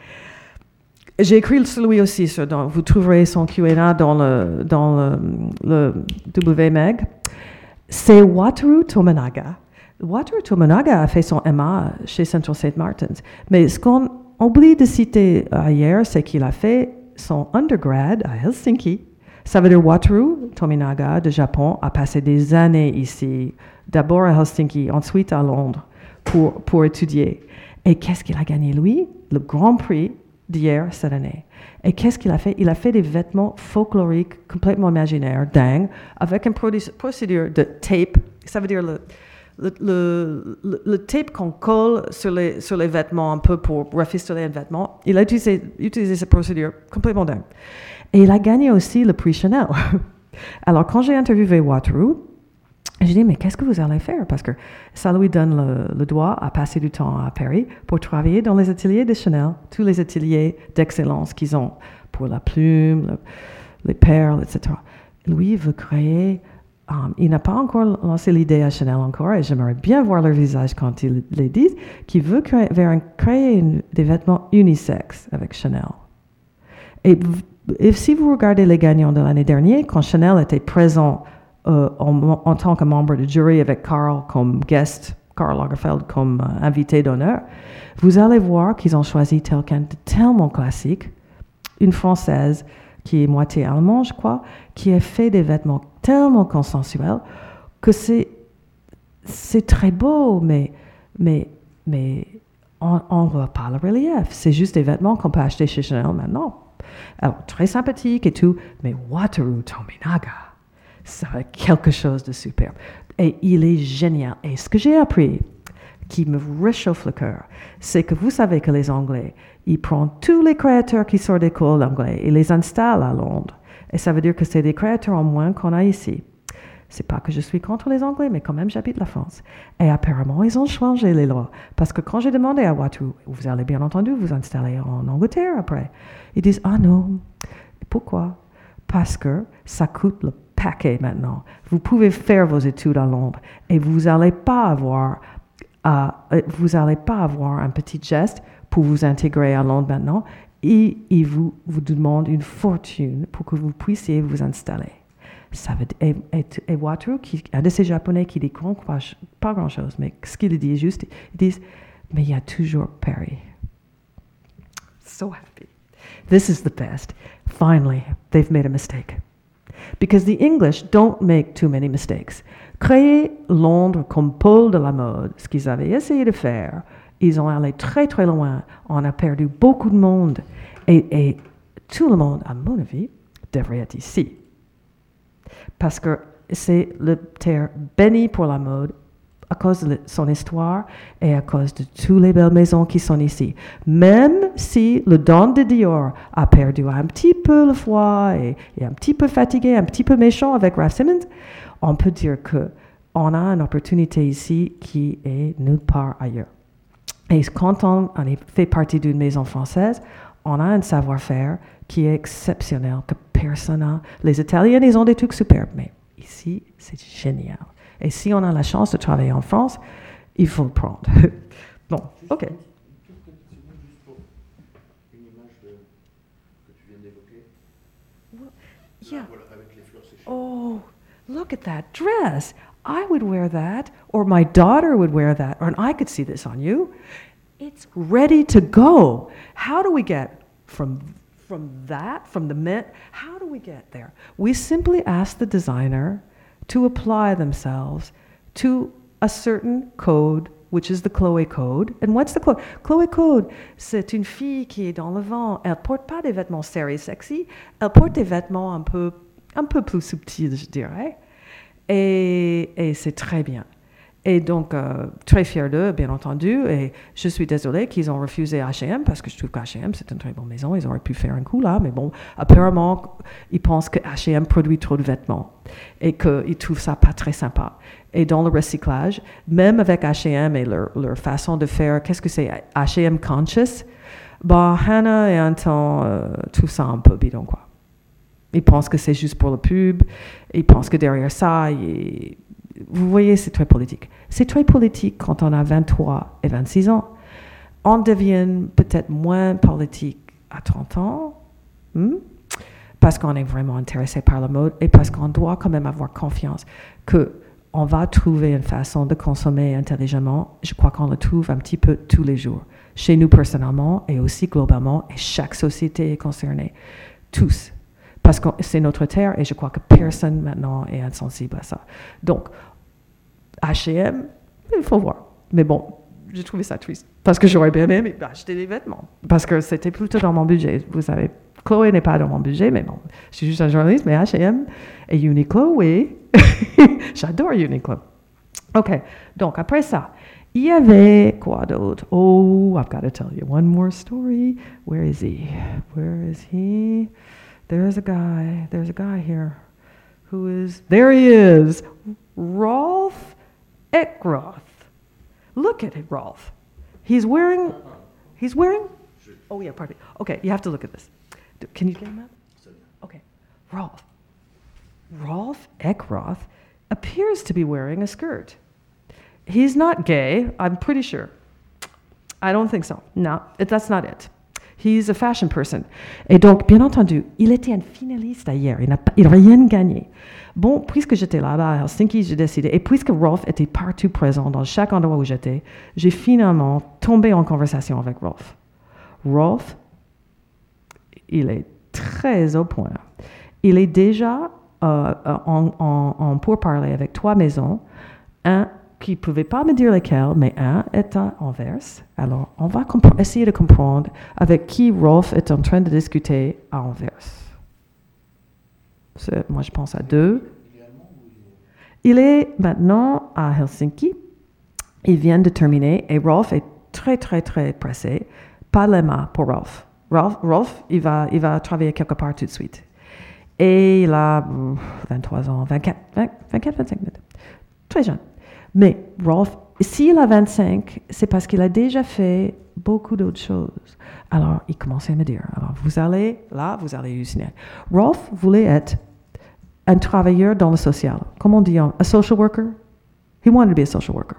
j'ai écrit sur lui aussi, vous trouverez son Q&A dans le, dans le, le WMEG. C'est Wataru Tominaga. Wataru Tominaga a fait son MA chez Central St. Martins. Mais ce qu'on oublie de citer hier, c'est qu'il a fait son undergrad à Helsinki. Ça veut dire Wataru Tominaga de Japon a passé des années ici, d'abord à Helsinki, ensuite à Londres, pour, pour étudier. Et qu'est-ce qu'il a gagné, lui? Le Grand Prix d'hier cette année. Et qu'est-ce qu'il a fait? Il a fait des vêtements folkloriques complètement imaginaires, dingues, avec une procédure de tape. Ça veut dire le, le, tape qu'on colle sur les, sur les vêtements un peu pour rafistoler un vêtement. Il a utilisé, utilisé cette procédure complètement dingue. Et il a gagné aussi le prix Chanel. [laughs] Alors, quand j'ai interviewé Wataru, j'ai dit, mais qu'est-ce que vous allez faire? Parce que ça lui donne le, le droit à passer du temps à Paris pour travailler dans les ateliers de Chanel, tous les ateliers d'excellence qu'ils ont pour la plume, le- les perles, etc. Lui veut créer, um, il n'a pas encore lancé l'idée à Chanel encore, et j'aimerais bien voir leur visage quand ils les disent, qu'il veut créer, créer des vêtements unisexes avec Chanel. Et si vous regardez les gagnants de l'année dernière, quand Chanel était présent euh, en, tant que membre de jury avec Carl comme guest, Karl Lagerfeld comme euh, invité d'honneur, vous allez voir qu'ils ont choisi quelqu'un de tellement classique, une Française qui est moitié allemande, je crois, qui a fait des vêtements tellement consensuels que c'est très beau, mais mais on on voit pas le relief. C'est juste des vêtements qu'on peut acheter chez Chanel maintenant. Alors très sympathique et tout, mais Wataru Tominaga, ça a quelque chose de superbe. Et il est génial. Et ce que j'ai appris, qui me réchauffe le cœur, c'est que vous savez que les Anglais, ils prennent tous les créateurs qui sortent d'école anglais et les installent à Londres. Et ça veut dire que c'est des créateurs en moins qu'on a ici. C'est pas que je suis contre les Anglais, mais quand même j'habite la France. Et apparemment, ils ont changé les lois. Parce que quand j'ai demandé à Watu, vous allez bien entendu vous installer en Angleterre après, ils disent, ah non. Pourquoi? Parce que ça coûte le maintenant. Vous pouvez faire vos études à Londres et vous n'allez pas avoir, euh, pas avoir un petit geste pour vous intégrer à Londres maintenant. Et ils vous, vous demandent une fortune pour que vous puissiez vous installer. Ça veut, et, et, un de ces Japonais qui dit pas, grand-chose, mais ce qu'il dit juste, ils disent, mais il y a toujours Paris. So happy. This is the best. Finally, they've made a mistake. Because the English don't make too many mistakes. Créer Londres comme pôle de la mode, ce qu'ils avaient essayé de faire, ils ont allé très très loin. On a perdu beaucoup de monde. Et, et tout le monde, à mon avis, devrait être ici. Parce que c'est le terre béni pour la mode à cause de son histoire et à cause de toutes les belles maisons qui sont ici. Même si le don de Dior a perdu un petit peu le foie et est un petit peu fatigué, un petit peu méchant avec Ralph Simmons, on peut dire que on a une opportunité ici qui est nulle part ailleurs. Et quand on, on fait partie d'une maison française, on a un savoir-faire qui est exceptionnel, que personne n'a. Les Italiens, ils ont des trucs superbes, mais ici, c'est génial. Et si on a la chance de travailler en France, il faut le prendre. [laughs] bon, ok. Yeah. Oh, look at that dress. I would wear that, or my daughter would wear that, or and I could see this on you. It's ready to go. How do we get from from that, from the mint? How do we get there? We simply ask the designer to apply themselves to a certain code, which is the Chloé code. And what's the code? Chloé code, c'est une fille qui est dans le vent. Elle porte pas des vêtements serrés sexy, elle porte des vêtements un peu, un peu plus subtils, je dirais. Et, et c'est très bien. Et donc, euh, très fier d'eux, bien entendu. Et je suis désolée qu'ils ont refusé H&M parce que je trouve qu'H&M, c'est une très bonne maison. Ils auraient pu faire un coup là. Mais bon, apparemment, ils pensent que H&M produit trop de vêtements et qu'ils trouvent ça pas très sympa. Et dans le recyclage, même avec H&M et leur, façon de faire, qu'est-ce que c'est? H&M conscious? Bah, Hannah et Anton euh, trouvent ça un peu bidon, quoi. Ils pensent que c'est juste pour le pub. Ils pensent que derrière ça, il vous voyez, c'est très politique. C'est très politique quand on a 23 et 26 ans. On devient peut-être moins politique à 30 ans, hmm? parce qu'on est vraiment intéressé par la mode et parce qu'on doit quand même avoir confiance que on va trouver une façon de consommer intelligemment. Je crois qu'on le trouve un petit peu tous les jours, chez nous personnellement et aussi globalement, et chaque société est concernée. Tous parce que c'est notre terre et je crois que personne maintenant est insensible à ça. Donc, H&M, il faut voir. Mais bon, j'ai trouvé ça triste parce que j'aurais bien aimé acheter des vêtements parce que c'était plutôt dans mon budget. Vous savez, Chloé n'est pas dans mon budget, mais bon, je suis juste un journaliste, mais H&M et Uniqlo, oui. [laughs] J'adore Uniqlo. OK, donc après ça, il y avait quoi d'autre? Oh, I've got to tell you one more story. Where is he? Where is he? There's a guy. There's a guy here who is. There he is. Rolf Eckroth. Look at it, Rolf. He's wearing. He's wearing. Oh yeah, pardon. Me. Okay, you have to look at this. Can you get him up? Okay, Rolf. Rolf Eckroth appears to be wearing a skirt. He's not gay, I'm pretty sure. I don't think so. No, that's not it. He's a fashion person. Et donc, bien entendu, il était un finaliste hier. Il n'a rien gagné. Bon, puisque j'étais là-bas à Helsinki, j'ai décidé, et puisque Rolf était partout présent dans chaque endroit où j'étais, j'ai finalement tombé en conversation avec Rolf. Rolf, il est très au point. Il est déjà euh, en, en, en pourparler avec trois maisons. Un qui ne pouvait pas me dire lesquels, mais un est à Anvers. Alors, on va essayer de comprendre avec qui Rolf est en train de discuter à Anvers. Moi, je pense à deux. Il est maintenant à Helsinki. Il vient de terminer et Rolf est très, très, très pressé. Pas les mains pour Rolf. Rolf, Rolf il, va, il va travailler quelque part tout de suite. Et il a 23 ans, 24, 24 25 minutes. Très jeune. Mais Rolf, s'il a 25, c'est parce qu'il a déjà fait beaucoup d'autres choses. Alors, il commençait à me dire, alors vous allez, là, vous allez halluciner. Rolf voulait être un travailleur dans le social. Comment on dit, un social worker? He wanted to be a social worker.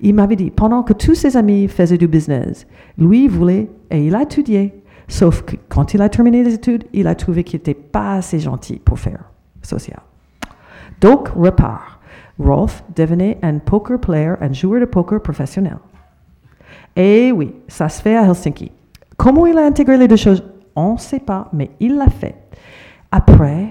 Il m'avait dit, pendant que tous ses amis faisaient du business, lui voulait, et il a étudié. Sauf que quand il a terminé les études, il a trouvé qu'il n'était pas assez gentil pour faire social. Donc, repart. Rolf devenait un poker player, un joueur de poker professionnel. Et oui, ça se fait à Helsinki. Comment il a intégré les deux choses? On ne sait pas, mais il l'a fait. Après,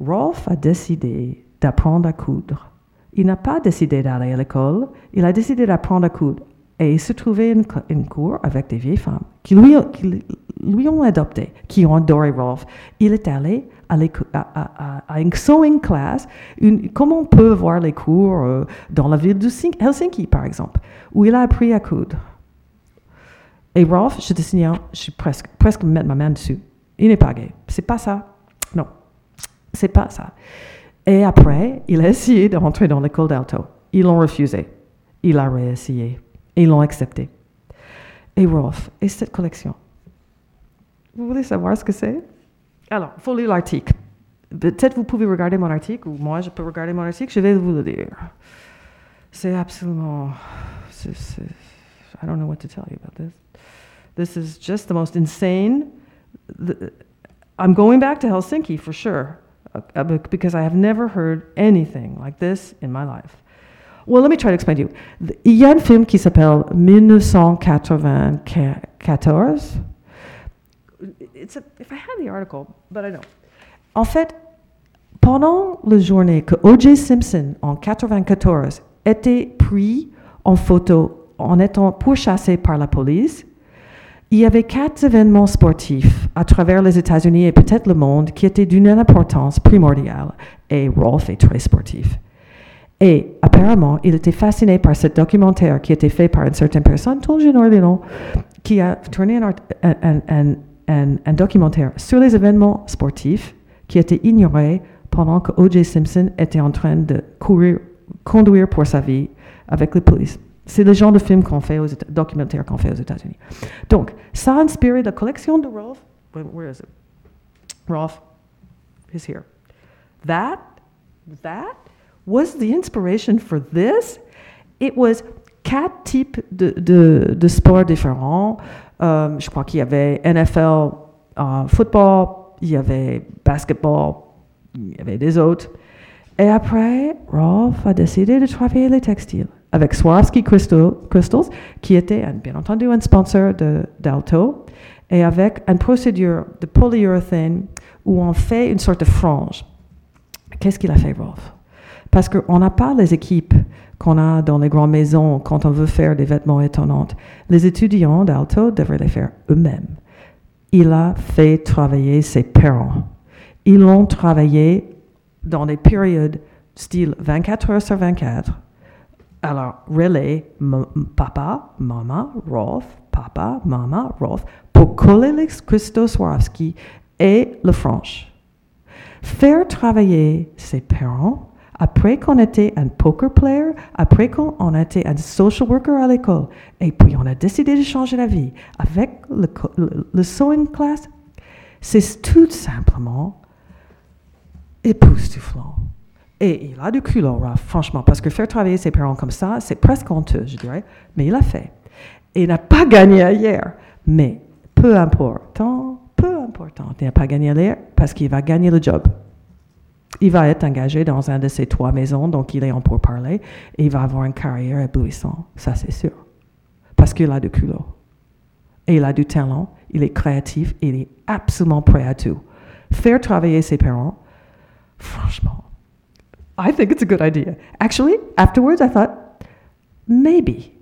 Rolf a décidé d'apprendre à coudre. Il n'a pas décidé d'aller à l'école, il a décidé d'apprendre à coudre. Et il se trouvait une, une cour avec des vieilles femmes qui lui, qui lui ont adopté, qui ont adoré Rolf. Il est allé à, une sewing class, une, comme on peut voir les cours euh, dans la ville de Helsinki, par exemple, où il a appris à coudre. Et Rolf, je te signale, je suis presque, presque mettre ma main dessus. Il n'est pas gay. C'est pas ça. Non. C'est pas ça. Et après, il a essayé de rentrer dans l'école d'alto. Ils l'ont refusé. Il a réessayé. Ils l'ont accepté. Et Rolf, et cette collection? Vous voulez savoir ce que c'est? Alors, faut lire l'article. Peut-être vous pouvez regarder mon article, ou moi je peux regarder mon article, je vais vous le dire. C'est absolument. c'est- c'est- I don't know what to tell you about this. This is just the most insane. The, I'm going back to Helsinki for sure, uh, uh, because I have never heard anything like this in my life. Well, let me try to explain to you. Il y a un film qui s'appelle 1994. It's a, if I had the article, but I don't. En fait, pendant la journée que O.J. Simpson, en 94, était pris en photo en étant pourchassé par la police, il y avait quatre événements sportifs à travers les États-Unis et peut-être le monde qui étaient d'une importance primordiale. Et Rolf est très sportif. Et apparemment, il était fasciné par ce documentaire qui était fait par une certaine personne, dont le nom, qui a tourné un- un- un- documentaire sur les événements sportifs qui étaient ignorés pendant que O.J. Simpson était en train de conduire pour sa vie avec la police. C'est le genre de film qu'on fait aux Éta- documentaire qu'on fait aux États-Unis. Donc, ça a inspiré la collection de Rolf. Where is it? Rolf is here. That, that was the inspiration for this. It was quatre types de, de, de sports différents. Euh, je crois qu'il y avait NFL, euh, football, il y avait basketball, il y avait des autres. Et après, Rolf a décidé de travailler les textiles avec Swarovski Crystal- Crystals, qui était bien entendu un sponsor de- d'Alto, et avec une procédure de polyuréthane où on fait une sorte de frange. Qu'est-ce qu'il a fait, Rolf? Parce qu'on n'a pas les équipes qu'on a dans les grandes maisons quand on veut faire des vêtements étonnants. Les étudiants d'Alto devraient les faire eux-mêmes. Il a fait travailler ses parents. Ils l'ont travaillé dans des périodes style 24 heures sur 24. Alors, relais, papa, maman, Rolf, papa, maman, Rolf, pour coller les Swarovski et le franche. Faire travailler ses parents après qu'on était un poker player, après qu'on était un social worker à l'école, et puis on a décidé de changer la vie avec le, sewing class, c'est tout simplement époustouflant. Et il a du culot, franchement, parce que faire travailler ses parents comme ça, c'est presque honteux, je dirais, mais il a fait. Et il n'a pas gagné hier, mais peu important, peu important, il n'a pas gagné hier parce qu'il va gagner le job. Il va être engagé dans un de ces trois maisons, donc il est en pourparler, et il va avoir une carrière éblouissante, ça c'est sûr. Parce qu'il a du culot. Et il a du talent, il est créatif, il est absolument prêt à tout. Faire travailler ses parents, franchement, I think it's a good idea. Actually, afterwards, I thought maybe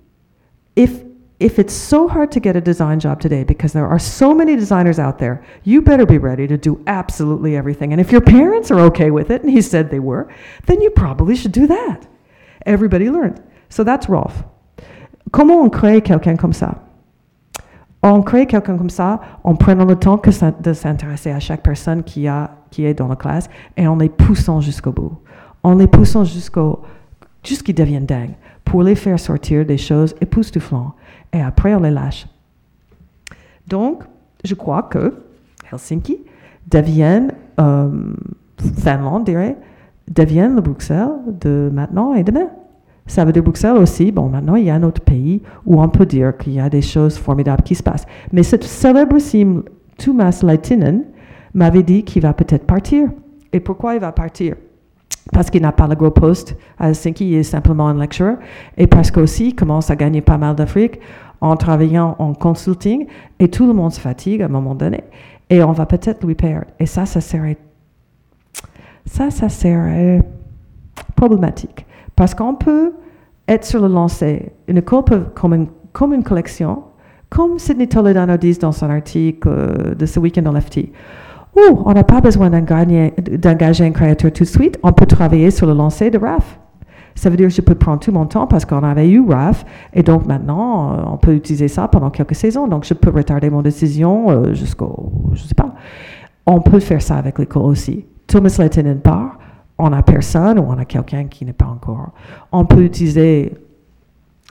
if if it's so hard to get a design job today because there are so many designers out there, you better be ready to do absolutely everything. And if your parents are okay with it, and he said they were, then you probably should do that. Everybody learned. So that's Rolf. Comment on crée quelqu'un comme ça? On crée quelqu'un comme ça en prenant le temps que de s'intéresser à chaque personne qui, a, qui est dans la classe et en les poussant jusqu'au bout. En les poussant jusqu'au jusqu'ils deviennent dingues pour les faire sortir des choses époustouflantes et après on les lâche. Donc, je crois que Helsinki devienne, euh, Finlande dirait, devienne le Bruxelles de maintenant et demain. Ça veut dire Bruxelles aussi, bon, maintenant il y a un autre pays où on peut dire qu'il y a des choses formidables qui se passent. Mais cette célébrissime Thomas Leitinen m'avait dit qu'il va peut-être partir. Et pourquoi il va partir? Parce qu'il n'a pas le gros poste à Helsinki, il est simplement un lecturer. Et parce qu'aussi, commence à gagner pas mal d'Afrique en travaillant en consulting. Et tout le monde se fatigue à un moment donné. Et on va peut-être lui perdre. Et ça, ça serait. Ça, ça serait problématique. Parce qu'on peut être sur le lancer. Une école peut, comme, une, comme une collection, comme Sidney Toledano dit dans son article euh, de ce week-end dans l'FT. On n'a pas besoin d'engager un créateur tout de suite, on peut travailler sur le lancer de RAF. Ça veut dire que je peux prendre tout mon temps parce qu'on avait eu RAF et donc maintenant euh, on peut utiliser ça pendant quelques saisons. Donc je peux retarder mon décision euh, jusqu'au, je sais pas. On peut faire ça avec l'école aussi. Thomas Lettinen part, on a personne ou on a quelqu'un qui n'est pas encore. On peut utiliser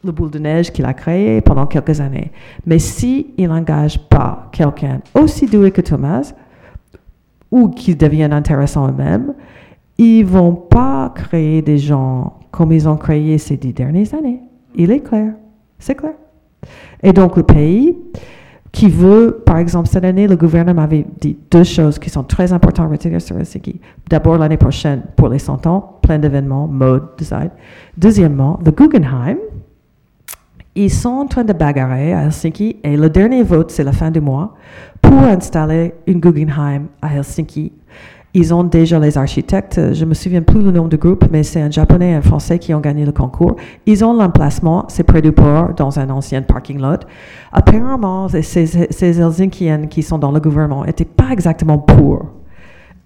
le boule de neige qu'il a créé pendant quelques années. Mais si il n'engage pas quelqu'un aussi doué que Thomas, ou qui deviennent intéressants eux-mêmes, ils vont pas créer des gens comme ils ont créé ces dix dernières années. Il est clair. C'est clair. Et donc, le pays qui veut, par exemple, cette année, le gouvernement avait dit deux choses qui sont très importantes à retenir sur Helsinki. D'abord, l'année prochaine, pour les 100 ans, plein d'événements, mode, design. Deuxièmement, le Guggenheim, ils sont en train de bagarrer à Helsinki et le dernier vote, c'est la fin du mois, pour installer une Guggenheim à Helsinki ils ont déjà les architectes, je me souviens plus le nom du groupe, mais c'est un japonais et un français qui ont gagné le concours. Ils ont l'emplacement, c'est près du port, dans un ancien parking lot. Apparemment, ces, ces Helsinkiennes qui sont dans le gouvernement n'étaient pas exactement pour.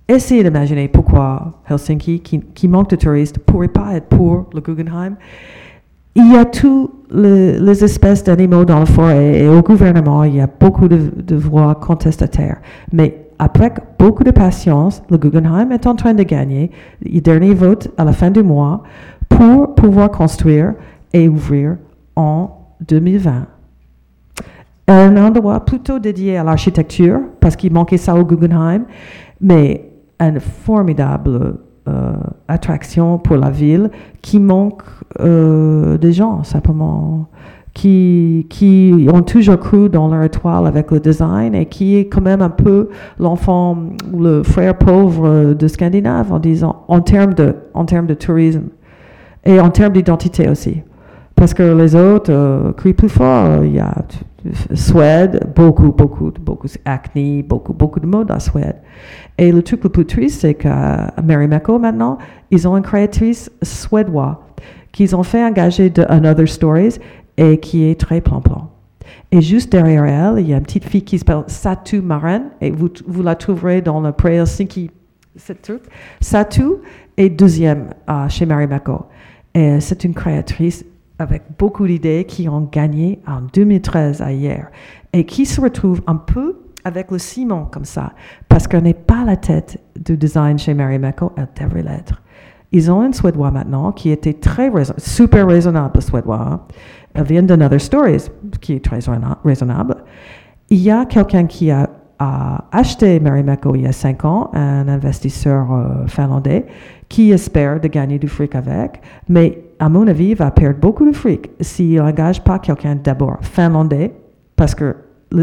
Essayez d'imaginer pourquoi Helsinki, qui, manque de touristes, pourrait pas être pour le Guggenheim. Il y a tous les, espèces d'animaux dans la forêt et au gouvernement, il y a beaucoup de, de voix contestataires. Mais après beaucoup de patience, le Guggenheim est en train de gagner le dernier vote à la fin du mois pour pouvoir construire et ouvrir en 2020. Un endroit plutôt dédié à l'architecture, parce qu'il manquait ça au Guggenheim, mais une formidable attraction pour la ville qui manque euh, des gens, simplement qui, qui ont toujours cru dans leur étoile avec le design et qui est quand même un peu l'enfant le frère pauvre de Scandinave en disant en termes de, en termes de tourisme et en termes d'identité aussi. Parce que les autres euh, crient plus fort. Il y a Suède, beaucoup, beaucoup, beaucoup acné, beaucoup, beaucoup de mode à Suède. Et le truc le plus triste, c'est qu'à Mary Mako maintenant, ils ont une créatrice suédoise qu'ils ont fait engager de Another Stories et qui est très plan-plan. Et juste derrière elle, il y a une petite fille qui s'appelle Satu Maran, et vous, la trouverez dans le Pré-Helsinki. Satu est deuxième uh, chez Mary Mako. Et c'est une créatrice avec beaucoup d'idées qui ont gagné en 2013 à hier et qui se retrouve un peu avec le ciment comme ça, parce qu'elle n'est pas la tête du design chez Mary Mako, elle devrait l'être. Ils ont un Suédois maintenant qui était très super raisonnable, Suédois. Elle vient d'Another Stories, qui est très raisonnable. Il y a quelqu'un qui a, acheté Mary Mako il y a cinq ans, un investisseur euh, finlandais, qui espère de gagner du fric avec, mais à mon avis, il va perdre beaucoup de fric s'il n'engage pas quelqu'un d'abord finlandais, parce que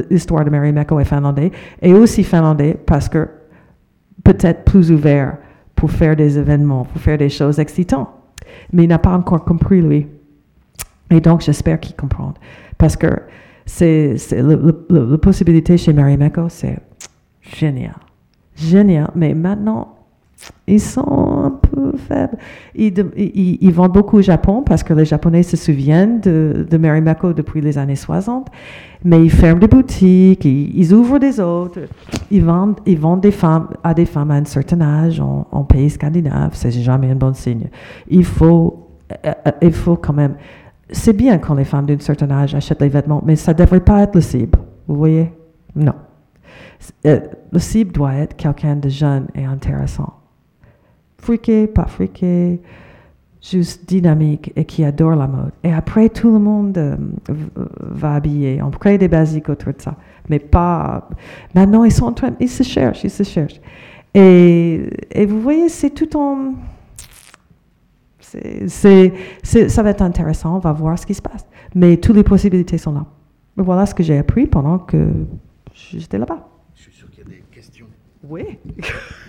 l'histoire de Mary Mako est finlandais, et aussi finlandais parce que peut-être plus ouvert pour faire des événements, pour faire des choses excitantes. Mais il n'a pas encore compris, lui. Et donc, j'espère qu'il comprend. Parce que c'est, la possibilité chez Mary Mako, c'est génial. Génial. Mais maintenant, ils sont un peu faibles. Ils, vendent beaucoup au Japon parce que les Japonais se souviennent de, de Mary Mako depuis les années 60. Mais ils ferment des boutiques, ils, ouvrent des autres. Ils vendent, ils vendent des femmes, à des femmes à un certain âge en, pays scandinave. C'est jamais un bon signe. Il faut, euh, euh, il faut quand même. C'est bien quand les femmes d'un certain âge achètent des vêtements, mais ça ne devrait pas être le cible. Vous voyez? Non. Euh, le cible doit être quelqu'un de jeune et intéressant friqué, pas friqué, juste dynamique et qui adore la mode. Et après, tout le monde euh, va habiller. On crée des basiques autour de ça. Mais pas. Maintenant, ils sont en train. Ils se cherchent, ils se cherchent. Et, et vous voyez, c'est tout en. C'est, ça va être intéressant, on va voir ce qui se passe. Mais toutes les possibilités sont là. Voilà ce que j'ai appris pendant que j'étais là-bas. Je suis sûr qu'il y a des questions. Oui. [laughs]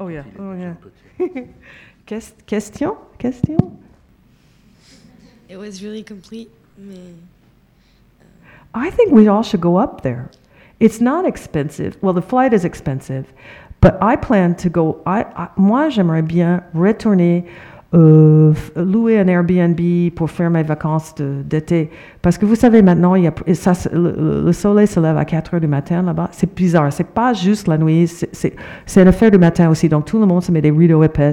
Oh yeah, oh yeah. [laughs] question, question. It was really complete. Mais, I think we all should go up there. It's not expensive. Well, the flight is expensive, but I plan to go. I, I moi, j'aimerais bien retourner euh, louer un Airbnb pour faire mes vacances d'été. Parce que vous savez, maintenant, il y a, ça, le, soleil se lève à 4 heures du matin là-bas. C'est bizarre. C'est pas juste la nuit, c'est une affaire du matin aussi. Donc, tout le monde se met des rideaux épais.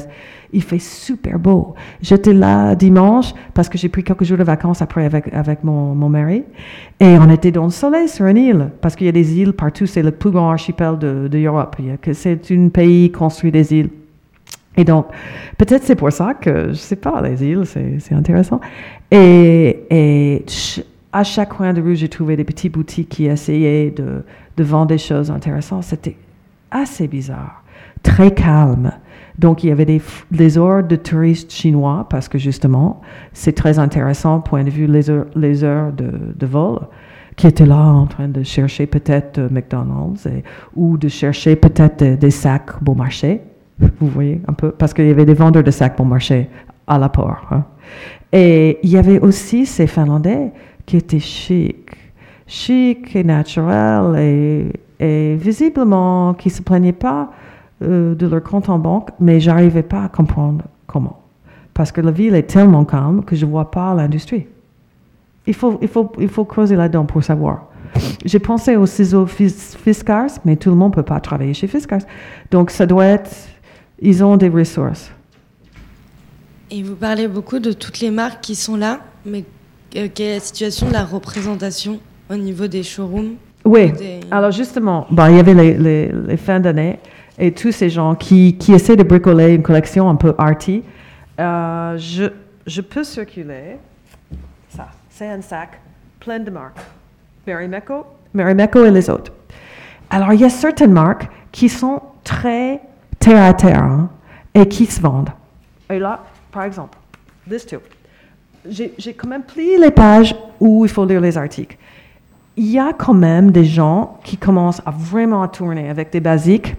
Il fait super beau. J'étais là dimanche parce que j'ai pris quelques jours de vacances après avec, avec mon, mon mari. Et on était dans le soleil sur une île. Parce qu'il y a des îles partout. C'est le plus grand archipel d'Europe. De, c'est un pays construit des îles. Et donc, peut-être c'est pour ça que, je sais pas, les îles, c'est intéressant. Et, et à chaque coin de rue, j'ai trouvé des petites boutiques qui essayaient de, de vendre des choses intéressantes. C'était assez bizarre. très calme. Donc, il y avait des, des heures de touristes chinois parce que justement, c'est très intéressant point de vue les heures, les heures de, vol qui étaient là en train de chercher peut-être euh, McDonald's ou de chercher peut-être des, des sacs bon marché. Vous voyez un peu, parce qu'il y avait des vendeurs de sacs bon marché à la port. hein. Et il y avait aussi ces Finlandais qui étaient chics, chics et naturels et, visiblement qui se plaignaient pas euh, de leur compte en banque, mais j'arrivais pas à comprendre comment. Parce que la ville est tellement calme que je vois pas l'industrie. Il faut, il, faut, il faut creuser là-dedans pour savoir. J'ai pensé aux ciseaux Fis- Fiskars, mais tout le monde ne peut pas travailler chez Fiskars. Donc, ça doit être. Ils ont des ressources. Et vous parlez beaucoup de toutes les marques qui sont là, mais euh, quelle est la situation de la représentation au niveau des showrooms Oui. Des- Alors, justement, bon, il y avait les, les- les fins d'année et tous ces gens qui, qui essaient de bricoler une collection un peu arty. Euh, je, je peux circuler. Ça, c'est un sac plein de marques. Marimekko, Marimekko et les autres. Alors, il y a certaines marques qui sont très terre à terre hein, et qui se vendent. Et là, par exemple, this two. J'ai quand même plié les pages où il faut lire les articles. Il y a quand même des gens qui commencent à vraiment tourner avec des basiques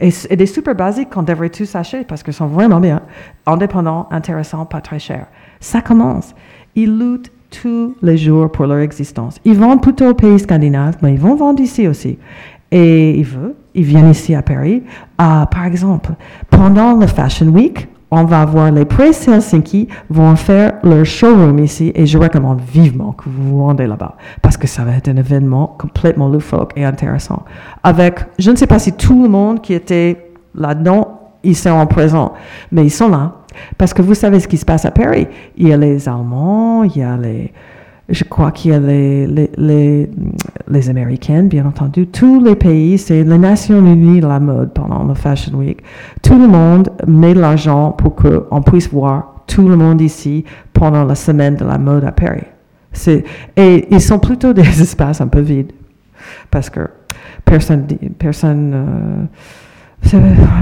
et des super basiques qu'on devrait tous acheter parce qu'ils sont vraiment bien, indépendants, intéressants, pas très chers. Ça commence. Ils luttent tous les jours pour leur existence. Ils vendent plutôt aux pays scandinaves, mais ils vont vendre ici aussi. Et ils veulent, ils viennent ici à Paris. Ah, par exemple, pendant le Fashion Week, on va voir les press Helsinki vont faire leur showroom ici et je recommande vivement que vous vous rendez là-bas parce que ça va être un événement complètement loufoque et intéressant. Avec, je ne sais pas si tout le monde qui était là-dedans, ils sont en mais ils sont là parce que vous savez ce qui se passe à Paris. Il y a les Allemands, il y a les, je crois qu'il y a les, les, les, Américaines, bien entendu. Tous les pays, c'est les Nations Unies la mode pendant le Fashion Week. Tout le monde met de l'argent pour qu'on puisse voir tout le monde ici pendant la semaine de la mode à Paris. Et ils sont plutôt des [laughs] espaces un peu vides parce que personne, personne euh, c'est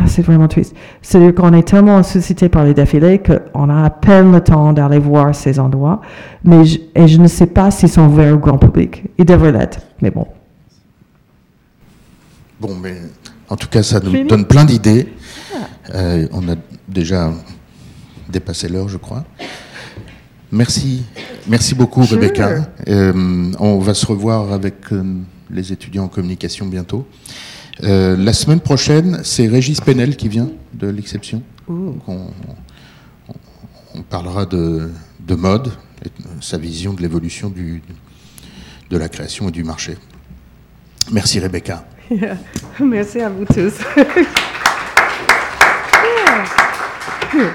c'est vraiment triste. C'est-à-dire qu'on est tellement suscité par les défilés qu'on a à peine le temps d'aller voir ces endroits. Mais je, et je ne sais pas s'ils sont ouverts au grand public. Ils devraient l'être, mais bon. Bon, mais en tout cas, ça nous Fini donne plein d'idées. Euh, on a déjà dépassé l'heure, je crois. Merci, merci beaucoup, Sure. Rebecca. Euh, on va se revoir avec euh, les étudiants en communication bientôt. Euh, la semaine prochaine, c'est Régis Penel qui vient de l'exception. On, on- on parlera de, de mode, et de sa vision de l'évolution du- de la création et du marché. Merci Rebecca. [laughs] Merci à vous tous. [laughs] Yeah.